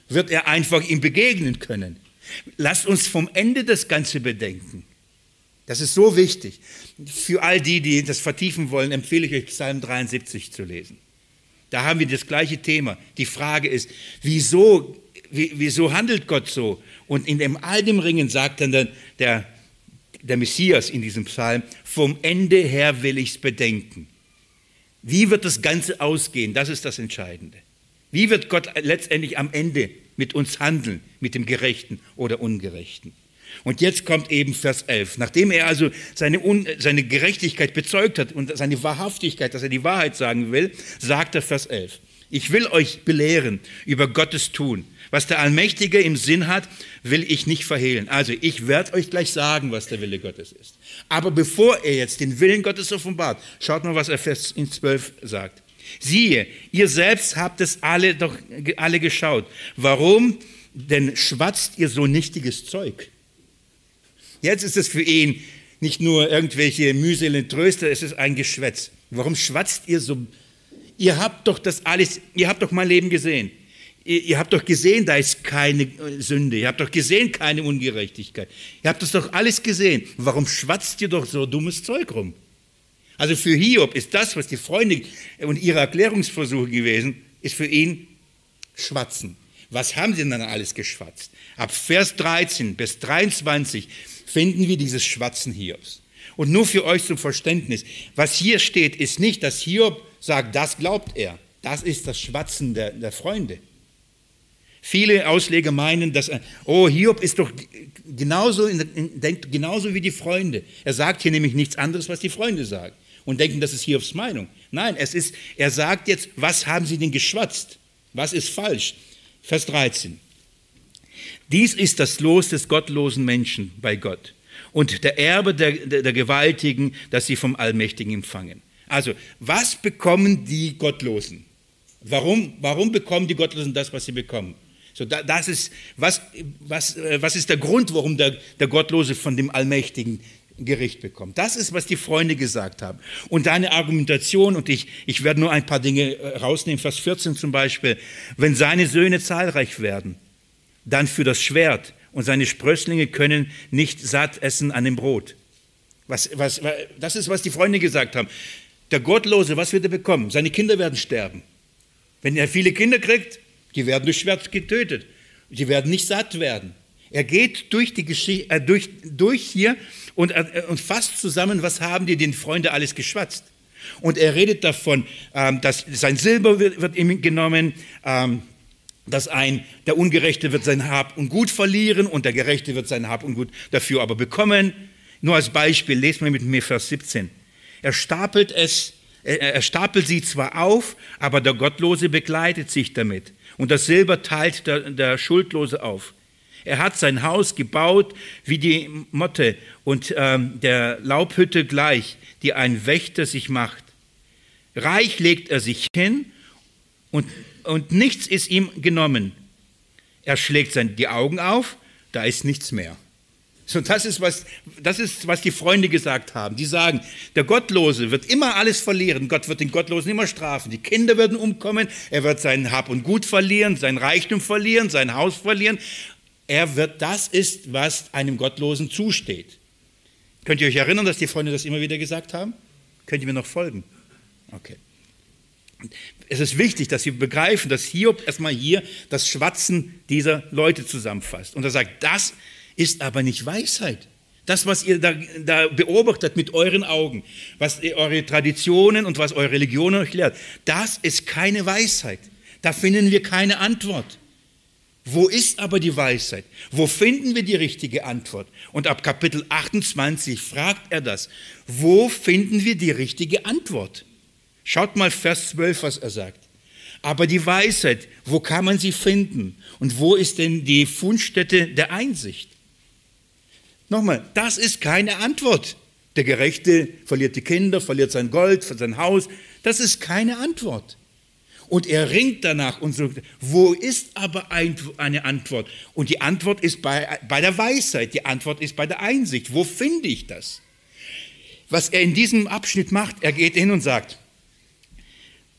Wird er einfach ihm begegnen können? Lasst uns vom Ende das Ganze bedenken. Das ist so wichtig. Für all die, die das vertiefen wollen, empfehle ich euch Psalm 73 zu lesen. Da haben wir das gleiche Thema. Die Frage ist, wieso wieso handelt Gott so? Und in dem, all dem Ringen sagt dann der, der, der Messias in diesem Psalm, vom Ende her will ich es bedenken. Wie wird das Ganze ausgehen? Das ist das Entscheidende. Wie wird Gott letztendlich am Ende mit uns handeln, mit dem Gerechten oder Ungerechten? Und jetzt kommt eben Vers 11. Nachdem er also seine, Un seine Gerechtigkeit bezeugt hat und seine Wahrhaftigkeit, dass er die Wahrheit sagen will, sagt er Vers 11. Ich will euch belehren über Gottes Tun. Was der Allmächtige im Sinn hat, will ich nicht verhehlen. Also ich werde euch gleich sagen, was der Wille Gottes ist. Aber bevor er jetzt den Willen Gottes offenbart, schaut mal, was er Vers 12 sagt. Siehe, ihr selbst habt es alle doch alle geschaut. Warum denn schwatzt ihr so nichtiges Zeug? Jetzt ist es für ihn nicht nur irgendwelche mühseligen Tröster, es ist ein Geschwätz. Warum schwatzt ihr so? Ihr habt doch das alles, ihr habt doch mein Leben gesehen. Ihr, ihr, habt doch gesehen, da ist keine Sünde. Ihr habt doch gesehen, keine Ungerechtigkeit. Ihr habt das doch alles gesehen. Warum schwatzt ihr doch so dummes Zeug rum? Also für Hiob ist das, was die Freunde und ihre Erklärungsversuche gewesen, ist für ihn Schwatzen. Was haben sie denn dann alles geschwatzt? Ab Vers 13 bis 23 finden wir dieses Schwatzen Hiobs. Und nur für euch zum Verständnis, was hier steht, ist nicht, dass Hiob sagt, das glaubt er. Das ist das Schwatzen der, der Freunde. Viele Ausleger meinen, dass, oh, Hiob ist doch genauso, denkt genauso wie die Freunde. Er sagt hier nämlich nichts anderes, was die Freunde sagen und denken, das ist Hiobs Meinung. Nein, es ist, er sagt jetzt, was haben sie denn geschwatzt? Was ist falsch? Vers 13. Dies ist das Los des gottlosen Menschen bei Gott und der Erbe der, der, der Gewaltigen, das sie vom Allmächtigen empfangen. Also, was bekommen die Gottlosen? Warum, warum bekommen die Gottlosen das, was sie bekommen? So, das ist, was, was, äh, was ist der Grund, warum der, der Gottlose von dem Allmächtigen Gericht bekommt? Das ist, was die Freunde gesagt haben. Und deine Argumentation, und ich, ich werde nur ein paar Dinge äh, rausnehmen, Vers 14 zum Beispiel, wenn seine Söhne zahlreich werden, dann für das Schwert und seine Sprösslinge können nicht satt essen an dem Brot. Was, was, das ist, was die Freunde gesagt haben. Der Gottlose, was wird er bekommen? Seine Kinder werden sterben. Wenn er viele Kinder kriegt, die werden durch Schwert getötet. Die werden nicht satt werden. Er geht durch, die Geschichte, äh, durch, durch hier und, äh, und fasst zusammen, was haben die den Freunde alles geschwatzt. Und er redet davon, ähm, dass sein Silber wird, wird ihm genommen, ähm, dass ein, der Ungerechte wird sein Hab und Gut verlieren und der Gerechte wird sein Hab und Gut dafür aber bekommen. Nur als Beispiel, lesen wir mit mir Vers 17. Er stapelt es, er stapelt sie zwar auf, aber der Gottlose begleitet sich damit. Und das Silber teilt der, der Schuldlose auf. Er hat sein Haus gebaut wie die Motte und ähm, der Laubhütte gleich, die ein Wächter sich macht. Reich legt er sich hin und, und nichts ist ihm genommen. Er schlägt sein, die Augen auf, da ist nichts mehr. So, das ist, was, das ist, was die Freunde gesagt haben. Die sagen, der Gottlose wird immer alles verlieren. Gott wird den Gottlosen immer strafen. Die Kinder werden umkommen. Er wird sein Hab und Gut verlieren, sein Reichtum verlieren, sein Haus verlieren. Er wird, das ist, was einem Gottlosen zusteht. Könnt ihr euch erinnern, dass die Freunde das immer wieder gesagt haben? Könnt ihr mir noch folgen? Okay. Es ist wichtig, dass Sie begreifen, dass Hiob erstmal hier das Schwatzen dieser Leute zusammenfasst. Und er sagt, das ist aber nicht Weisheit. Das, was ihr da, da, beobachtet mit euren Augen, was eure Traditionen und was eure Religion euch lehrt, das ist keine Weisheit. Da finden wir keine Antwort. Wo ist aber die Weisheit? Wo finden wir die richtige Antwort? Und ab Kapitel 28 fragt er das. Wo finden wir die richtige Antwort? Schaut mal Vers 12, was er sagt. Aber die Weisheit, wo kann man sie finden? Und wo ist denn die Fundstätte der Einsicht? Nochmal, das ist keine Antwort. Der Gerechte verliert die Kinder, verliert sein Gold, sein Haus. Das ist keine Antwort. Und er ringt danach und sagt, wo ist aber eine Antwort? Und die Antwort ist bei, bei der Weisheit, die Antwort ist bei der Einsicht. Wo finde ich das? Was er in diesem Abschnitt macht, er geht hin und sagt,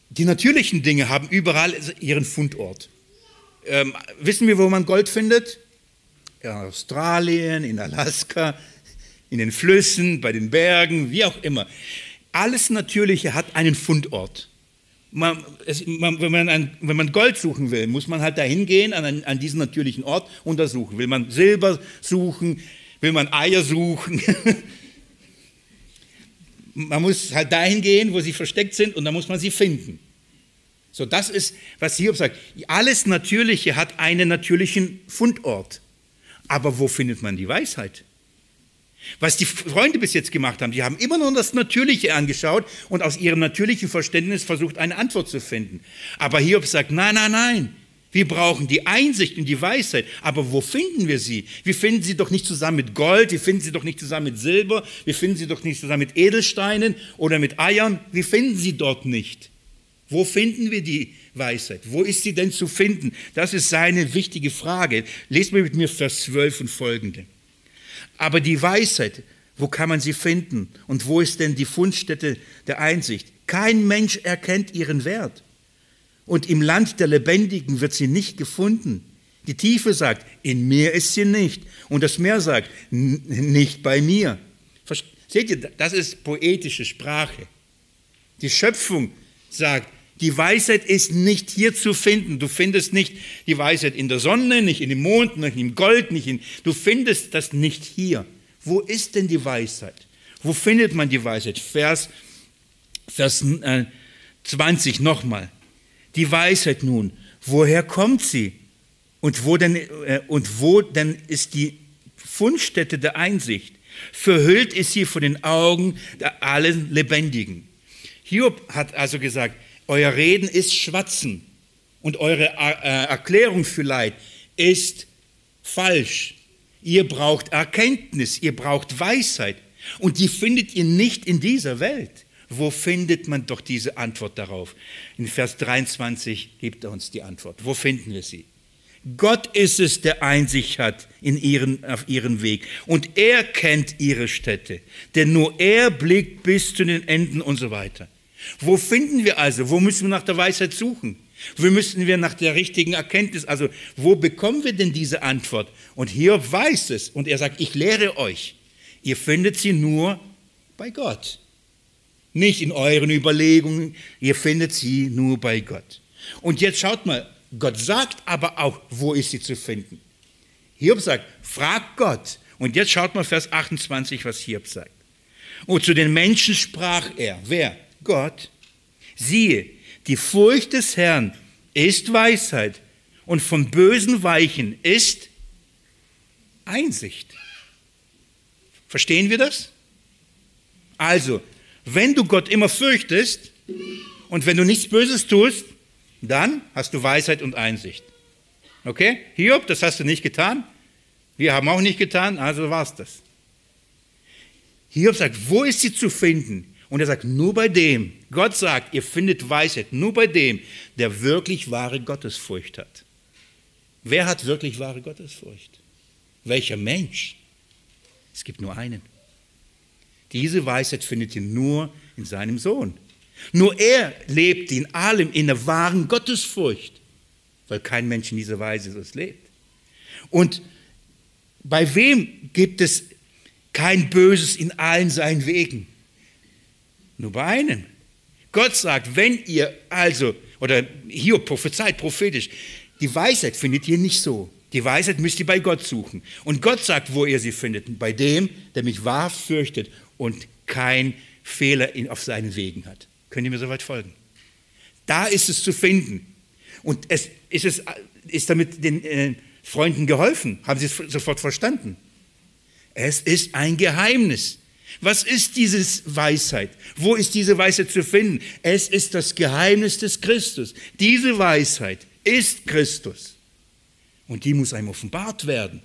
die natürlichen Dinge haben überall ihren Fundort. Ähm, wissen wir, wo man Gold findet? In Australien, in Alaska, in den Flüssen, bei den Bergen, wie auch immer. Alles Natürliche hat einen Fundort. Man, es, man, wenn, man ein, wenn, man Gold suchen will, muss man halt dahin gehen, an, an diesen natürlichen Ort untersuchen. Will man Silber suchen, will man Eier suchen. Man muss halt dahin gehen, wo sie versteckt sind und dann muss man sie finden. So, das ist, was Hiob sagt. Alles Natürliche hat einen natürlichen Fundort. Aber wo findet man die Weisheit? Was die Freunde bis jetzt gemacht haben, die haben immer nur das Natürliche angeschaut und aus ihrem natürlichen Verständnis versucht, eine Antwort zu finden. Aber Hiob sagt, nein, nein, nein. Wir brauchen die Einsicht und die Weisheit. Aber wo finden wir sie? Wir finden sie doch nicht zusammen mit Gold, wir finden sie doch nicht zusammen mit Silber, wir finden sie doch nicht zusammen mit Edelsteinen oder mit Eiern. Wir finden sie dort nicht. Wo finden wir die Weisheit? Wo ist sie denn zu finden? Das ist seine wichtige Frage. Lest mal mit mir Vers 12 und folgende. Aber die Weisheit, wo kann man sie finden? Und wo ist denn die Fundstätte der Einsicht? Kein Mensch erkennt ihren Wert. Und im Land der Lebendigen wird sie nicht gefunden. Die Tiefe sagt, in mir ist sie nicht. Und das Meer sagt, nicht bei mir. Seht ihr, das ist poetische Sprache. Die Schöpfung sagt, die Weisheit ist nicht hier zu finden. Du findest nicht die Weisheit in der Sonne, nicht in dem Mond, nicht im Gold, nicht in. Du findest das nicht hier. Wo ist denn die Weisheit? Wo findet man die Weisheit? Vers, Vers äh, 20 nochmal. Die Weisheit nun, woher kommt sie? Und wo denn, äh, und wo denn ist die Fundstätte der Einsicht? Verhüllt ist sie vor den Augen der allen Lebendigen. Hiob hat also gesagt, euer Reden ist Schwatzen und eure äh, Erklärung für Leid ist falsch. Ihr braucht Erkenntnis, ihr braucht Weisheit und die findet ihr nicht in dieser Welt. Wo findet man doch diese Antwort darauf? In Vers 23 gibt er uns die Antwort. Wo finden wir sie? Gott ist es, der Einsicht hat in ihren, auf ihren Weg. Und er kennt ihre Städte. Denn nur er blickt bis zu den Enden und so weiter. Wo finden wir also? Wo müssen wir nach der Weisheit suchen? Wo müssen wir nach der richtigen Erkenntnis? Also, wo bekommen wir denn diese Antwort? Und hier weiß es. Und er sagt, ich lehre euch. Ihr findet sie nur bei Gott. Nicht in euren Überlegungen. Ihr findet sie nur bei Gott. Und jetzt schaut mal, Gott sagt aber auch, wo ist sie zu finden. Hiob sagt, frag Gott. Und jetzt schaut mal Vers 28, was Hiob sagt. Und zu den Menschen sprach er. Wer? Gott. Siehe, die Furcht des Herrn ist Weisheit und von bösen Weichen ist Einsicht. Verstehen wir das? Also, wenn du Gott immer fürchtest und wenn du nichts Böses tust, dann hast du Weisheit und Einsicht. Okay? Hiob, das hast du nicht getan. Wir haben auch nicht getan, also war es das. Hiob sagt, wo ist sie zu finden? Und er sagt, nur bei dem, Gott sagt, ihr findet Weisheit, nur bei dem, der wirklich wahre Gottesfurcht hat. Wer hat wirklich wahre Gottesfurcht? Welcher Mensch? Es gibt nur einen. Diese Weisheit findet ihr nur in seinem Sohn. Nur er lebt in allem in der wahren Gottesfurcht, weil kein Mensch in dieser Weise das lebt. Und bei wem gibt es kein Böses in allen seinen Wegen? Nur bei einem. Gott sagt, wenn ihr also, oder hier prophezeit prophetisch, die Weisheit findet ihr nicht so. Die Weisheit müsst ihr bei Gott suchen. Und Gott sagt, wo ihr sie findet. Bei dem, der mich wahr fürchtet und kein Fehler auf seinen Wegen hat. Könnt ihr mir soweit folgen? Da ist es zu finden. Und es, ist, es, ist damit den äh, Freunden geholfen? Haben sie es sofort verstanden? Es ist ein Geheimnis. Was ist diese Weisheit? Wo ist diese Weisheit zu finden? Es ist das Geheimnis des Christus. Diese Weisheit ist Christus. Und die muss einem offenbart werden.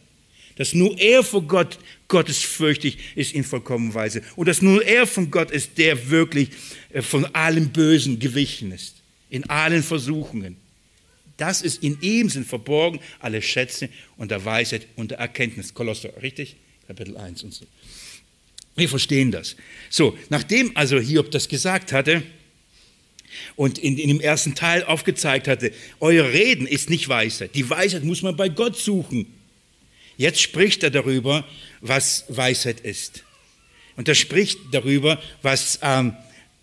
Dass nur er vor Gott gottesfürchtig ist in vollkommener Weise. Und dass nur er von Gott ist, der wirklich äh, von allem Bösen gewichen ist. In allen Versuchungen. Das ist in ihm sind verborgen alle Schätze und der Weisheit und der Erkenntnis. Kolosser, richtig? Kapitel 1 und so. Wir verstehen das. So, nachdem also Hiob das gesagt hatte und in, in dem ersten Teil aufgezeigt hatte, euer Reden ist nicht Weisheit. Die Weisheit muss man bei Gott suchen. Jetzt spricht er darüber, was Weisheit ist. Und er spricht darüber, was, ähm,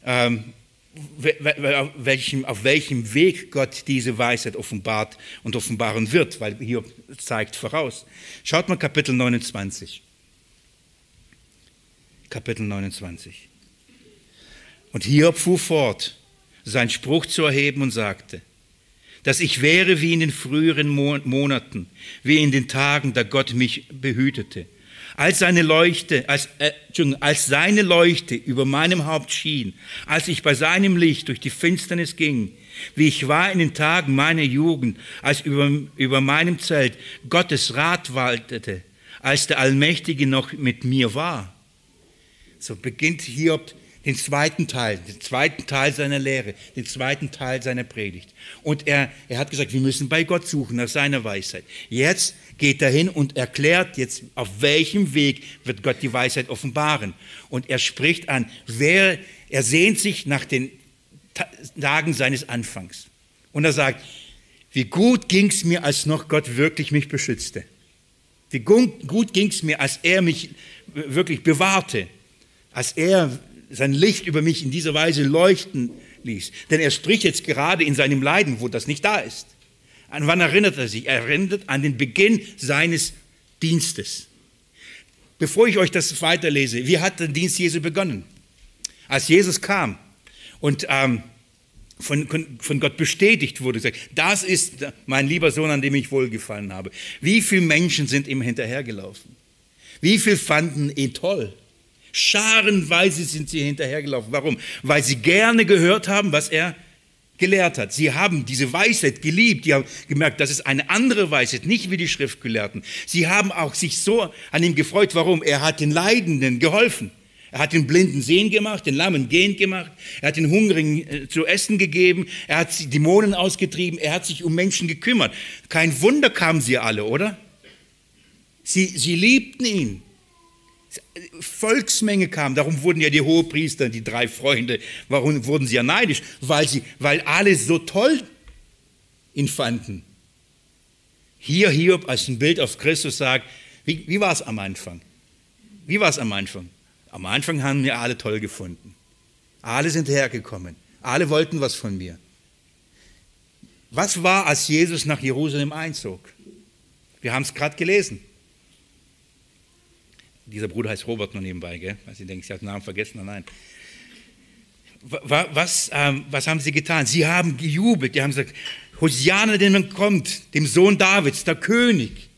ähm, welchem, auf welchem Weg Gott diese Weisheit offenbart und offenbaren wird, weil Hiob zeigt voraus. Schaut mal Kapitel 29. Kapitel 29. Und Hiob fuhr fort, seinen Spruch zu erheben und sagte, dass ich wäre wie in den früheren Monaten, wie in den Tagen, da Gott mich behütete. Als seine Leuchte, als, äh, als seine Leuchte über meinem Haupt schien, als ich bei seinem Licht durch die Finsternis ging, wie ich war in den Tagen meiner Jugend, als über, über meinem Zelt Gottes Rat waltete, als der Allmächtige noch mit mir war. So beginnt Hiob den zweiten Teil, den zweiten Teil seiner Lehre, den zweiten Teil seiner Predigt. Und er, er hat gesagt, wir müssen bei Gott suchen nach seiner Weisheit. Jetzt geht er hin und erklärt jetzt, auf welchem Weg wird Gott die Weisheit offenbaren. Und er spricht an, wer, er sehnt sich nach den Tagen seines Anfangs. Und er sagt, wie gut ging es mir, als noch Gott wirklich mich beschützte. Wie gut ging es mir, als er mich wirklich bewahrte, als er sein Licht über mich in dieser Weise leuchten ließ. Denn er spricht jetzt gerade in seinem Leiden, wo das nicht da ist. An wann erinnert er sich? Er erinnert an den Beginn seines Dienstes. Bevor ich euch das weiterlese, wie hat der Dienst Jesu begonnen? Als Jesus kam und ähm, von, von Gott bestätigt wurde, gesagt, das ist mein lieber Sohn, an dem ich wohlgefallen habe. Wie viele Menschen sind ihm hinterhergelaufen? Wie viele fanden ihn toll? Scharenweise sind sie hinterhergelaufen. Warum? Weil sie gerne gehört haben, was er gelehrt hat. Sie haben diese Weisheit geliebt. Die haben gemerkt, das ist eine andere Weisheit, nicht wie die Schriftgelehrten. Sie haben auch sich so an ihm gefreut. Warum? Er hat den Leidenden geholfen. Er hat den Blinden sehen gemacht, den Lammen gehend gemacht. Er hat den Hungrigen äh, zu essen gegeben. Er hat Dämonen ausgetrieben. Er hat sich um Menschen gekümmert. Kein Wunder kamen sie alle, oder? Sie, sie liebten ihn. Volksmenge kam, darum wurden ja die Hohepriester, die drei Freunde, warum wurden sie ja neidisch? Weil, sie, weil alle so toll ihn fanden. Hier Hiob als ein Bild auf Christus sagt, wie, wie war es am Anfang? Wie war es am Anfang? Am Anfang haben wir alle toll gefunden. Alle sind hergekommen. Alle wollten was von mir. Was war, als Jesus nach Jerusalem einzog? Wir haben es gerade gelesen. Dieser Bruder heißt Robert nur nebenbei, gell? Weil Sie denken, Sie haben den Namen vergessen. Nein. Was, ähm, was haben Sie getan? Sie haben gejubelt. Die haben gesagt, Hosiana, der man kommt, dem Sohn Davids, der König.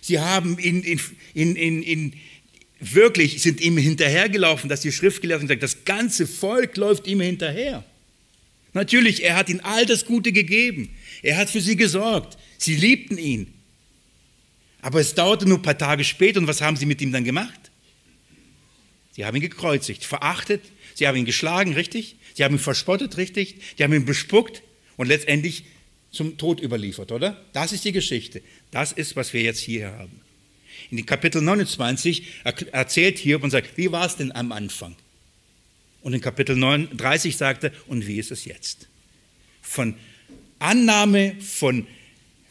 Sie haben in, in, in, in, in wirklich, sind ihm hinterhergelaufen, dass die Schriftgelehrten sagen, das ganze Volk läuft ihm hinterher. Natürlich, er hat ihnen all das Gute gegeben. Er hat für sie gesorgt. Sie liebten ihn. Aber es dauerte nur ein paar Tage später und was haben sie mit ihm dann gemacht? Sie haben ihn gekreuzigt, verachtet, sie haben ihn geschlagen, richtig? Sie haben ihn verspottet, richtig? Sie haben ihn bespuckt und letztendlich zum Tod überliefert, oder? Das ist die Geschichte. Das ist, was wir jetzt hier haben. In Kapitel 29 erzählt Hiob und sagt, wie war es denn am Anfang? Und in Kapitel 39 sagt er, und wie ist es jetzt? Von Annahme, von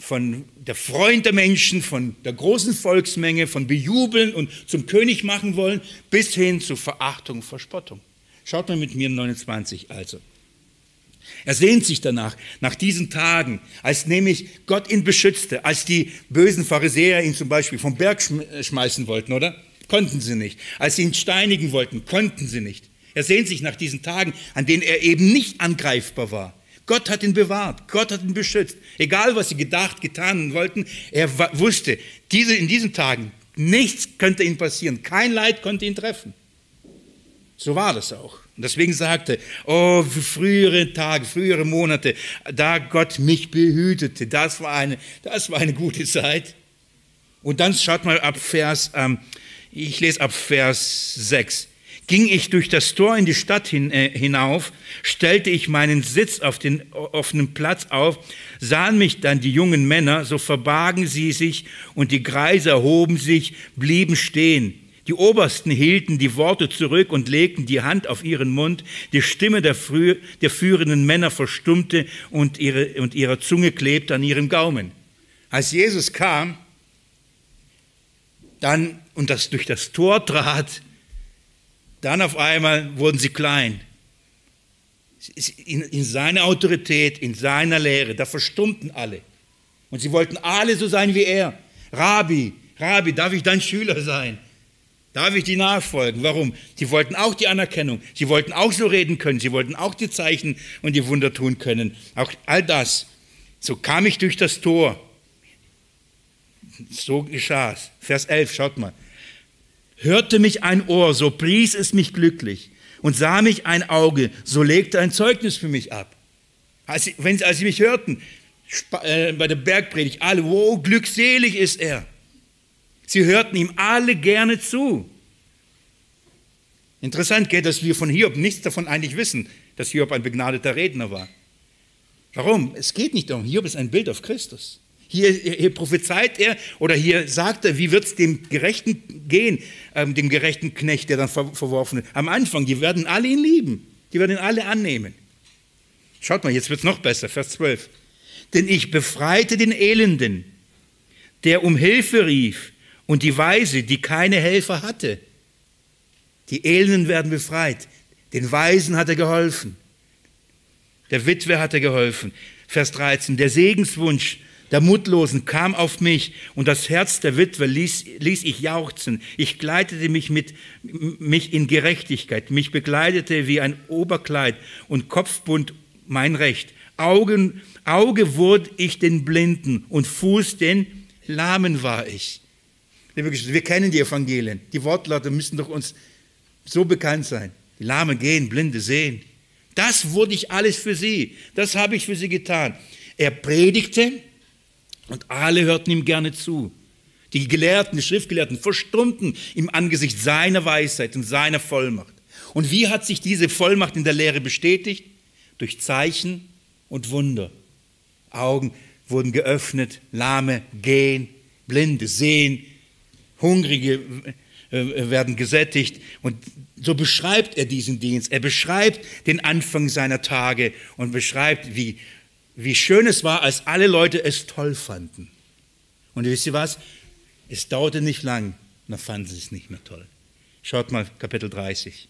von der Freund der Menschen, von der großen Volksmenge, von Bejubeln und zum König machen wollen, bis hin zu Verachtung, Verspottung. Schaut mal mit mir 29 also. Er sehnt sich danach, nach diesen Tagen, als nämlich Gott ihn beschützte, als die bösen Pharisäer ihn zum Beispiel vom Berg schmeißen wollten, oder? Konnten sie nicht. Als sie ihn steinigen wollten, konnten sie nicht. Er sehnt sich nach diesen Tagen, an denen er eben nicht angreifbar war. Gott hat ihn bewahrt, Gott hat ihn beschützt. Egal, was sie gedacht, getan wollten, er wusste, diese, in diesen Tagen, nichts könnte ihm passieren, kein Leid konnte ihn treffen. So war das auch. Und deswegen sagte, oh, frühere Tage, frühere Monate, da Gott mich behütete, das war eine, das war eine gute Zeit. Und dann schaut mal ab Vers, ähm, ich lese ab Vers 6 ging ich durch das Tor in die Stadt hin, äh, hinauf, stellte ich meinen Sitz auf den offenen Platz auf, sahen mich dann die jungen Männer, so verbargen sie sich und die Greise erhoben sich, blieben stehen. Die Obersten hielten die Worte zurück und legten die Hand auf ihren Mund. Die Stimme der, früh, der führenden Männer verstummte und ihre, und ihre Zunge klebte an ihrem Gaumen. Als Jesus kam, dann und das durch das Tor trat, dann auf einmal wurden sie klein. In, in seiner Autorität, in seiner Lehre, da verstummten alle. Und sie wollten alle so sein wie er. Rabbi, Rabbi, darf ich dein Schüler sein? Darf ich die nachfolgen? Warum? Sie wollten auch die Anerkennung. Sie wollten auch so reden können. Sie wollten auch die Zeichen und die Wunder tun können. Auch all das. So kam ich durch das Tor. So geschah es. Vers 11, schaut mal. Hörte mich ein Ohr, so pries es mich glücklich. Und sah mich ein Auge, so legte ein Zeugnis für mich ab. Als sie, wenn, als sie mich hörten, äh, bei der Bergpredigt, alle, wow, glückselig ist er. Sie hörten ihm alle gerne zu. Interessant, geht, dass wir von Hiob nichts davon eigentlich wissen, dass Hiob ein begnadeter Redner war. Warum? Es geht nicht darum. Hiob ist ein Bild auf Christus. Hier, hier prophezeit er oder hier sagt er, wie wird es dem Gerechten gehen, ähm, dem gerechten Knecht, der dann ver verworfen wird. Am Anfang, die werden alle ihn lieben. Die werden ihn alle annehmen. Schaut mal, jetzt wird es noch besser, Vers 12. Denn ich befreite den Elenden, der um Hilfe rief und die Weise, die keine Helfer hatte. Die Elenden werden befreit. Den Weisen hat er geholfen. Der Witwe hat er geholfen. Vers 13. Der Segenswunsch der Mutlosen kam auf mich und das Herz der Witwe ließ, ließ ich jauchzen. Ich kleidete mich, mit, mich in Gerechtigkeit. Mich bekleidete wie ein Oberkleid und Kopfbund mein Recht. Augen, Auge wurde ich den Blinden und Fuß den Lahmen war ich. Wir kennen die Evangelien. Die Wortlaute müssen doch uns so bekannt sein. Die Lahme gehen, Blinde sehen. Das wurde ich alles für sie. Das habe ich für sie getan. Er predigte und alle hörten ihm gerne zu. Die Gelehrten, die Schriftgelehrten verstummten im Angesicht seiner Weisheit und seiner Vollmacht. Und wie hat sich diese Vollmacht in der Lehre bestätigt? Durch Zeichen und Wunder. Augen wurden geöffnet, Lahme gehen, Blinde sehen, Hungrige äh, werden gesättigt. Und so beschreibt er diesen Dienst. Er beschreibt den Anfang seiner Tage und beschreibt, wie, wie schön es war, als alle Leute es toll fanden. Und wisst ihr was? Es dauerte nicht lang, dann fanden sie es nicht mehr toll. Schaut mal Kapitel 30.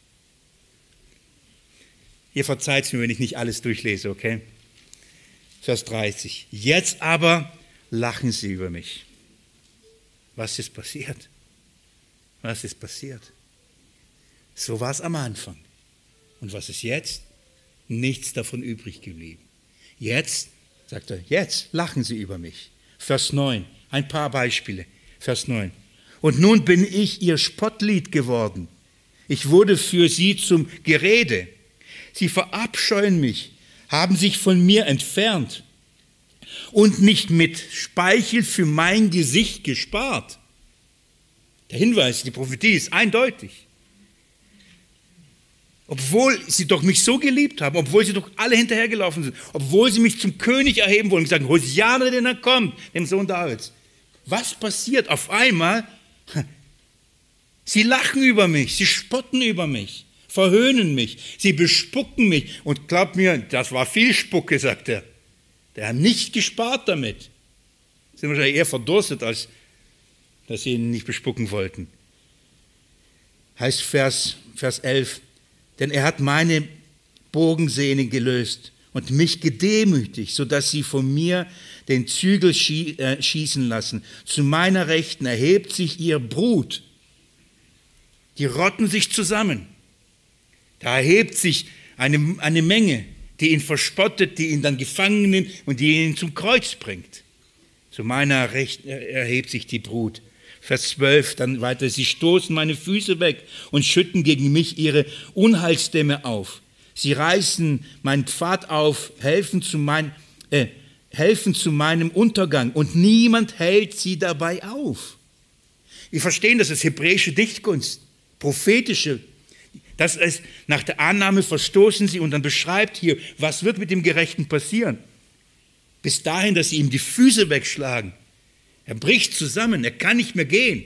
Ihr verzeiht mir, wenn ich nicht alles durchlese, okay? Vers 30. Jetzt aber lachen sie über mich. Was ist passiert? Was ist passiert? So war es am Anfang. Und was ist jetzt? Nichts davon übrig geblieben. Jetzt, sagt er, jetzt lachen sie über mich. Vers 9, ein paar Beispiele. Vers 9. Und nun bin ich ihr Spottlied geworden. Ich wurde für sie zum Gerede. Sie verabscheuen mich, haben sich von mir entfernt und nicht mit Speichel für mein Gesicht gespart. Der Hinweis, die Prophetie ist eindeutig. Obwohl sie doch mich so geliebt haben, obwohl sie doch alle hinterhergelaufen sind, obwohl sie mich zum König erheben wollen und sagen, Hosiane, denn er kommt, dem Sohn Davids. Was passiert auf einmal? Sie lachen über mich, sie spotten über mich, verhöhnen mich, sie bespucken mich. Und glaubt mir, das war viel Spucke, sagt er. Der hat nicht gespart damit. Sie sind wahrscheinlich eher verdurstet, als dass sie ihn nicht bespucken wollten. Heißt Vers, Vers 11, denn er hat meine Bogensehne gelöst und mich gedemütigt, sodass sie von mir den Zügel äh, schießen lassen. Zu meiner Rechten erhebt sich ihr Brut. Die rotten sich zusammen. Da erhebt sich eine, eine Menge, die ihn verspottet, die ihn dann gefangen nimmt und die ihn zum Kreuz bringt. Zu meiner Rechten erhebt sich die Brut. Vers 12, dann weiter, sie stoßen meine Füße weg und schütten gegen mich ihre Unheilsstämme auf. Sie reißen meinen Pfad auf, helfen zu, mein, äh, helfen zu meinem Untergang und niemand hält sie dabei auf. Wir verstehen, das ist hebräische Dichtkunst, prophetische. Das ist, nach der Annahme verstoßen sie und dann beschreibt hier, was wird mit dem Gerechten passieren. Bis dahin, dass sie ihm die Füße wegschlagen er bricht zusammen, er kann nicht mehr gehen.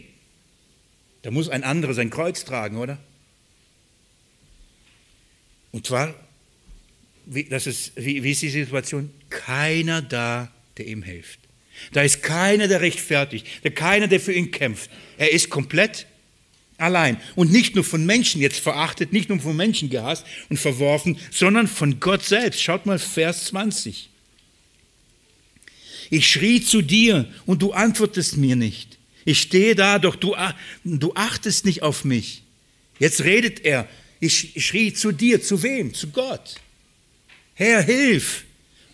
Da muss ein anderer sein Kreuz tragen, oder? Und zwar, wie, das ist, wie, wie ist die Situation? Keiner da, der ihm hilft. Da ist keiner, der rechtfertigt, da keiner, der für ihn kämpft. Er ist komplett allein. Und nicht nur von Menschen jetzt verachtet, nicht nur von Menschen gehasst und verworfen, sondern von Gott selbst. Schaut mal Vers 20. Ich schrie zu dir und du antwortest mir nicht. Ich stehe da, doch du, du achtest nicht auf mich. Jetzt redet er. Ich, schrie zu dir, zu wem? Zu Gott. Herr, hilf!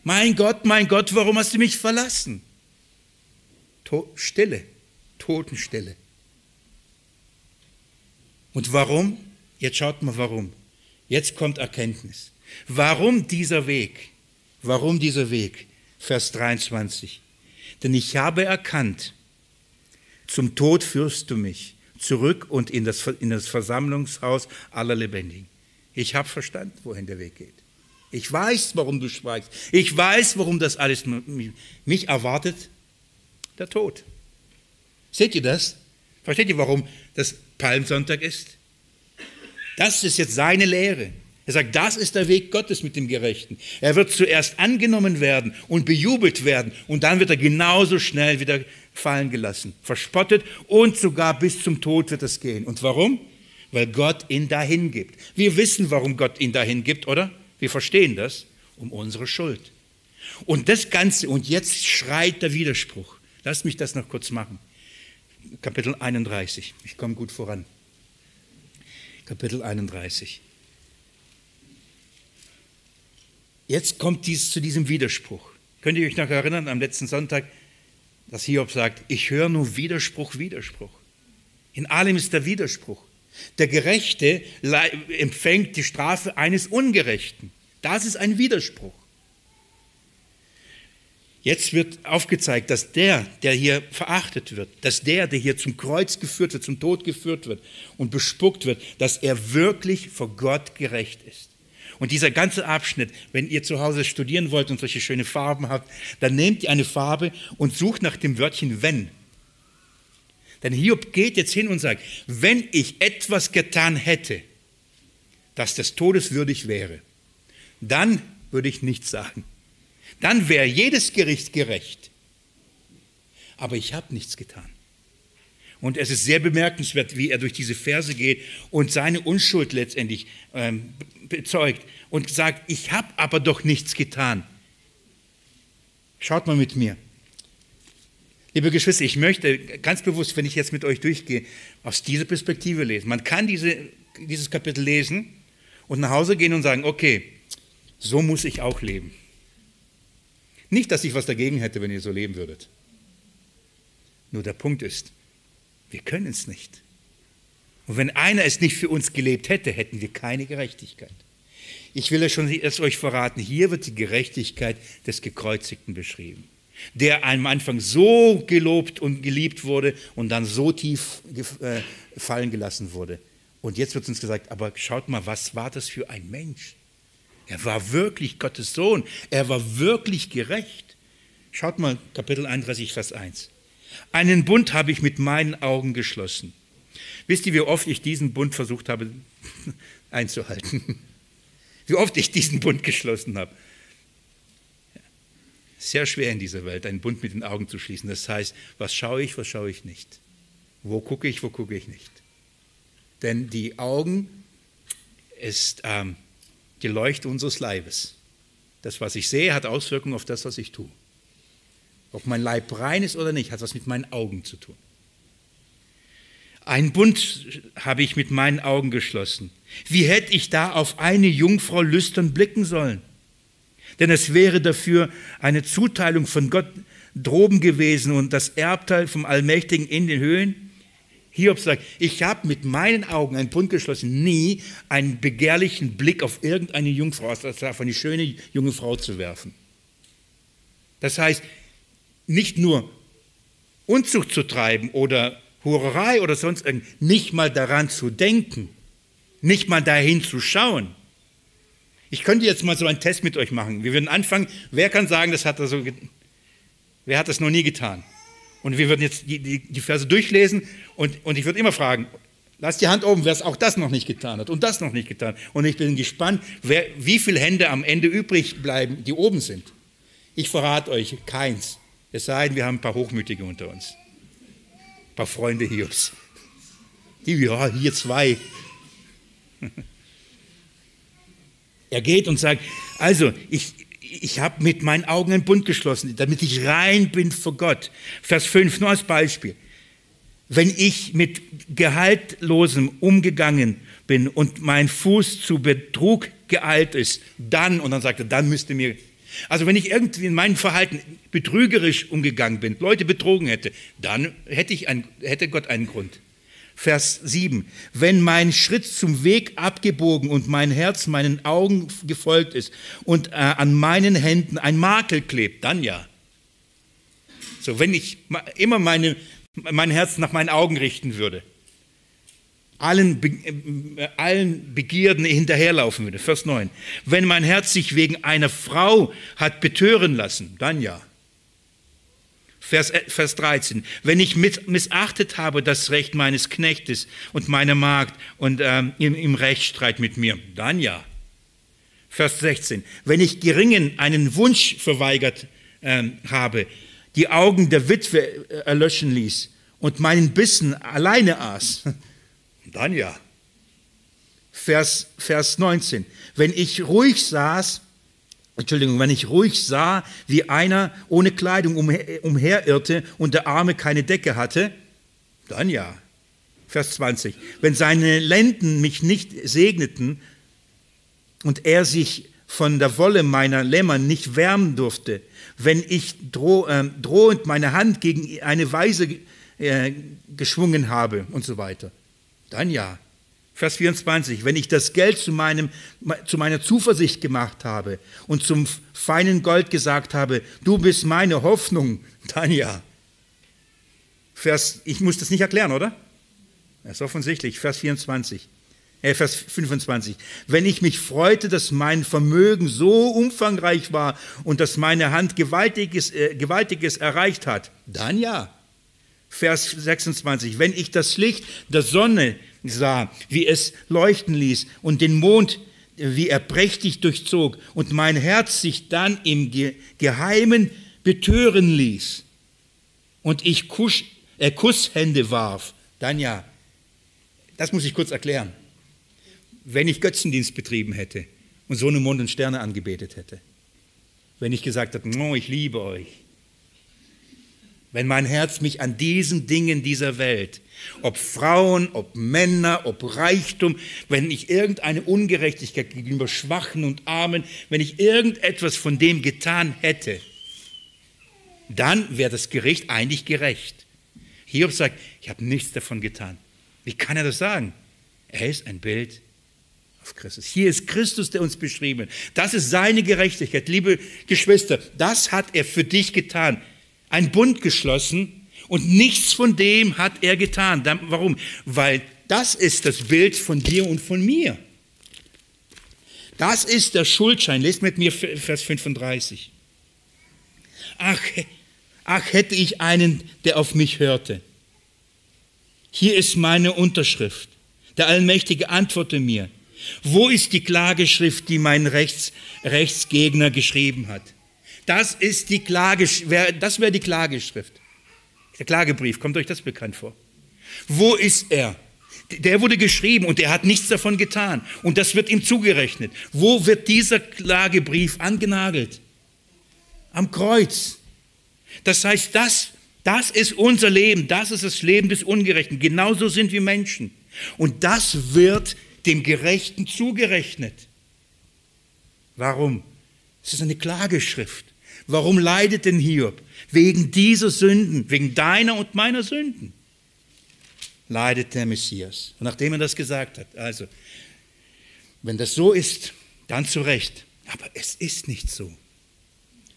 Mein Gott, mein Gott, warum hast du mich verlassen? To Stille, Totenstille. Und warum? Jetzt schaut mal warum. Jetzt kommt Erkenntnis. Warum dieser Weg? Warum dieser Weg? Vers 23. Denn ich habe erkannt, zum Tod führst du mich zurück und in das, in das Versammlungshaus aller Lebendigen. Ich habe verstanden, wohin der Weg geht. Ich weiß, warum du schweigst. Ich weiß, warum das alles mich erwartet. Der Tod. Seht ihr das? Versteht ihr, warum das Palmsonntag ist? Das ist jetzt seine Lehre. Er sagt, das ist der Weg Gottes mit dem Gerechten. Er wird zuerst angenommen werden und bejubelt werden und dann wird er genauso schnell wieder fallen gelassen, verspottet und sogar bis zum Tod wird es gehen. Und warum? Weil Gott ihn dahin gibt. Wir wissen, warum Gott ihn dahin gibt, oder? Wir verstehen das, um unsere Schuld. Und das Ganze, und jetzt schreit der Widerspruch. Lass mich das noch kurz machen. Kapitel 31. Ich komme gut voran. Kapitel 31. Jetzt kommt dies zu diesem Widerspruch. Könnt ihr euch noch erinnern, am letzten Sonntag, dass Hiob sagt, ich höre nur Widerspruch, Widerspruch. In allem ist der Widerspruch. Der Gerechte empfängt die Strafe eines Ungerechten. Das ist ein Widerspruch. Jetzt wird aufgezeigt, dass der, der hier verachtet wird, dass der, der hier zum Kreuz geführt wird, zum Tod geführt wird und bespuckt wird, dass er wirklich vor Gott gerecht ist. Und dieser ganze Abschnitt, wenn ihr zu Hause studieren wollt und solche schöne Farben habt, dann nehmt ihr eine Farbe und sucht nach dem Wörtchen wenn. Denn Hiob geht jetzt hin und sagt, wenn ich etwas getan hätte, das des Todes würdig wäre, dann würde ich nichts sagen. Dann wäre jedes Gericht gerecht. Aber ich habe nichts getan. Und es ist sehr bemerkenswert, wie er durch diese Verse geht und seine Unschuld letztendlich ähm, bezeugt und sagt, ich habe aber doch nichts getan. Schaut mal mit mir. Liebe Geschwister, ich möchte ganz bewusst, wenn ich jetzt mit euch durchgehe, aus dieser Perspektive lesen. Man kann diese, dieses Kapitel lesen und nach Hause gehen und sagen, okay, so muss ich auch leben. Nicht, dass ich was dagegen hätte, wenn ihr so leben würdet. Nur der Punkt ist, wir können es nicht. Und wenn einer es nicht für uns gelebt hätte, hätten wir keine Gerechtigkeit. Ich will es schon erst euch verraten, hier wird die Gerechtigkeit des Gekreuzigten beschrieben, der am Anfang so gelobt und geliebt wurde und dann so tief äh, fallen gelassen wurde. Und jetzt wird uns gesagt, aber schaut mal, was war das für ein Mensch? Er war wirklich Gottes Sohn, er war wirklich gerecht. Schaut mal, Kapitel 31, Vers 1. Einen Bund habe ich mit meinen Augen geschlossen. Wisst ihr, wie oft ich diesen Bund versucht habe einzuhalten? wie oft ich diesen Bund geschlossen habe. Sehr schwer in dieser Welt, einen Bund mit den Augen zu schließen. Das heißt, was schaue ich, was schaue ich nicht? Wo gucke ich, wo gucke ich nicht? Denn die Augen ist ähm, die Leuchte unseres Leibes. Das, was ich sehe, hat Auswirkungen auf das, was ich tue. Ob mein Leib rein ist oder nicht, hat was mit meinen Augen zu tun. Ein Bund habe ich mit meinen Augen geschlossen. Wie hätte ich da auf eine Jungfrau lüstern blicken sollen? Denn es wäre dafür eine Zuteilung von Gott droben gewesen und das Erbteil vom Allmächtigen in den Höhen. Hiob sagt, ich habe mit meinen Augen einen Bund geschlossen, nie einen begehrlichen Blick auf irgendeine Jungfrau, also auf eine schöne junge Frau zu werfen. Das heißt, nicht nur Unzucht zu treiben oder Hurerei oder sonst irgendwas, nicht mal daran zu denken, nicht mal dahin zu schauen. Ich könnte jetzt mal so einen Test mit euch machen. Wir würden anfangen, wer kann sagen, das hat er so, wer hat das noch nie getan? Und wir würden jetzt die, die, die Verse durchlesen und, und ich würde immer fragen, lasst die Hand oben, wer es auch das noch nicht getan hat und das noch nicht getan. Und ich bin gespannt, wer, wie viele Hände am Ende übrig bleiben, die oben sind. Ich verrate euch, keins. Es sei denn, wir haben ein paar Hochmütige unter uns paar Freunde Hiobs. Ja, hier zwei. Er geht und sagt, also ich, ich habe mit meinen Augen einen Bund geschlossen, damit ich rein bin vor Gott. Vers 5, nur als Beispiel. wenn ich mit Gehaltlosem umgegangen bin und mein Fuß zu Betrug geeilt ist, dann, und dann sagt er, dann müsste mir, also wenn ich irgendwie in meinem Verhalten betrügerisch umgegangen bin, Leute betrogen hätte, dann hätte, ich ein, hätte Gott einen Grund. Vers 7. Wenn mein Schritt zum Weg abgebogen und mein Herz meinen Augen gefolgt ist und äh, an meinen Händen ein Makel klebt, dann ja. So, wenn ich immer meine, mein Herz nach meinen Augen richten würde, allen, äh, allen Begierden hinterherlaufen würde. Vers 9. Wenn mein Herz sich wegen einer Frau hat betören lassen, dann ja. Vers, äh, Vers 13. Wenn ich missachtet habe das Recht meines Knechtes und meiner Magd und ähm, im, im Rechtsstreit mit mir, dann ja. Vers 16. Wenn ich geringen einen Wunsch verweigert ähm, habe, die Augen der Witwe äh, erlöschen ließ und meinen Bissen alleine aß, dann ja. Vers, Vers 19. Wenn ich ruhig saß Entschuldigung, wenn ich ruhig sah, wie einer ohne Kleidung umherirrte und der Arme keine Decke hatte, dann ja. Vers 20. Wenn seine Lenden mich nicht segneten und er sich von der Wolle meiner Lämmer nicht wärmen durfte, wenn ich droh, äh, drohend meine Hand gegen eine Weise äh, geschwungen habe und so weiter, dann ja. Vers 24, wenn ich das Geld zu, meinem, zu meiner Zuversicht gemacht habe und zum feinen Gold gesagt habe, du bist meine Hoffnung, dann ja. Vers, ich muss das nicht erklären, oder? Das ist offensichtlich, Vers 24. Äh, Vers 25. Wenn ich mich freute, dass mein Vermögen so umfangreich war und dass meine Hand Gewaltiges, äh, Gewaltiges erreicht hat, dann ja. Vers 26. Wenn ich das Licht der Sonne sah, wie es leuchten ließ und den Mond, wie er prächtig durchzog und mein Herz sich dann im Geheimen betören ließ und ich Kuss, äh, Kusshände warf, dann ja, das muss ich kurz erklären. Wenn ich Götzendienst betrieben hätte und so eine Mond und Sterne angebetet hätte, wenn ich gesagt hätte, oh, ich liebe euch, wenn mein Herz mich an diesen Dingen dieser Welt, ob Frauen, ob Männer, ob Reichtum, wenn ich irgendeine Ungerechtigkeit gegenüber Schwachen und Armen, wenn ich irgendetwas von dem getan hätte, dann wäre das Gericht eigentlich gerecht. Hiob sagt, ich habe nichts davon getan. Wie kann er das sagen? Er ist ein Bild auf Christus. Hier ist Christus, der uns beschrieben. Das ist seine Gerechtigkeit. Liebe Geschwister, das hat er für dich getan einen Bund geschlossen und nichts von dem hat er getan. Warum? Weil das ist das Bild von dir und von mir. Das ist der Schuldschein. Lest mit mir Vers 35. Ach, ach, hätte ich einen, der auf mich hörte. Hier ist meine Unterschrift. Der Allmächtige antworte mir. Wo ist die Klageschrift, die mein Rechts, Rechtsgegner geschrieben hat? Das ist die Klage, das wäre die Klageschrift. Der Klagebrief, kommt euch das bekannt vor? Wo ist er? Der wurde geschrieben und er hat nichts davon getan. Und das wird ihm zugerechnet. Wo wird dieser Klagebrief angenagelt? Am Kreuz. Das heißt, das, das ist unser Leben. Das ist das Leben des Ungerechten. Genauso sind wir Menschen. Und das wird dem Gerechten zugerechnet. Warum? Es ist eine Klageschrift. Warum leidet denn Hiob? Wegen dieser Sünden, wegen deiner und meiner Sünden leidet der Messias. Und nachdem er das gesagt hat, also, wenn das so ist, dann zu Recht. Aber es ist nicht so.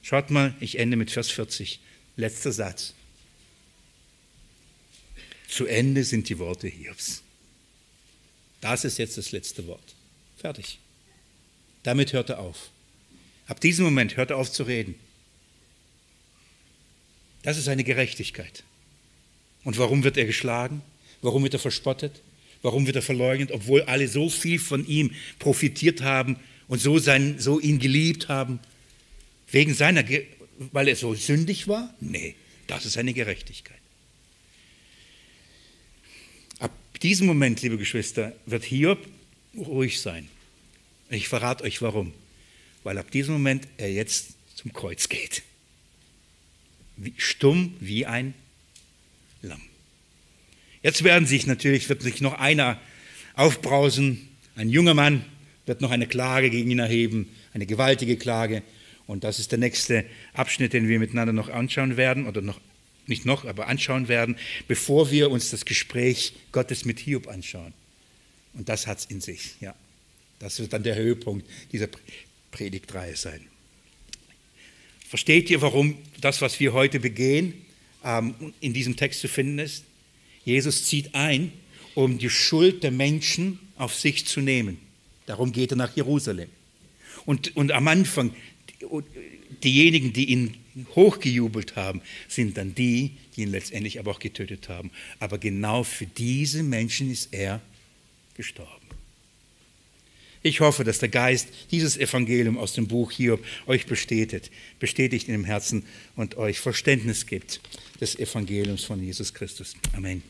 Schaut mal, ich ende mit Vers 40. Letzter Satz. Zu Ende sind die Worte Hiobs. Das ist jetzt das letzte Wort. Fertig. Damit hört er auf. Ab diesem Moment hört er auf zu reden. Das ist seine Gerechtigkeit. Und warum wird er geschlagen? Warum wird er verspottet? Warum wird er verleugnet, obwohl alle so viel von ihm profitiert haben und so, sein, so ihn geliebt haben? Wegen seiner, weil er so sündig war? Nee, das ist seine Gerechtigkeit. Ab diesem Moment, liebe Geschwister, wird Hiob ruhig sein. Ich verrate euch warum. Weil ab diesem Moment er jetzt zum Kreuz geht stumm wie ein Lamm. Jetzt werden sich natürlich, wird sich noch einer aufbrausen, ein junger Mann wird noch eine Klage gegen ihn erheben, eine gewaltige Klage. Und das ist der nächste Abschnitt, den wir miteinander noch anschauen werden, oder noch, nicht noch, aber anschauen werden, bevor wir uns das Gespräch Gottes mit Hiob anschauen. Und das hat es in sich, ja. Das wird dann der Höhepunkt dieser Predigtreihe sein. Versteht ihr, warum das, was wir heute begehen, ähm, in diesem Text zu finden ist? Jesus zieht ein, um die Schuld der Menschen auf sich zu nehmen. Darum geht er nach Jerusalem. Und, und am Anfang, diejenigen, die ihn hochgejubelt haben, sind dann die, die ihn letztendlich aber auch getötet haben. Aber genau für diese Menschen ist er gestorben. Ich hoffe, dass der Geist dieses Evangelium aus dem Buch Hiob euch bestätigt, bestätigt in dem Herzen und euch Verständnis gibt des Evangeliums von Jesus Christus. Amen.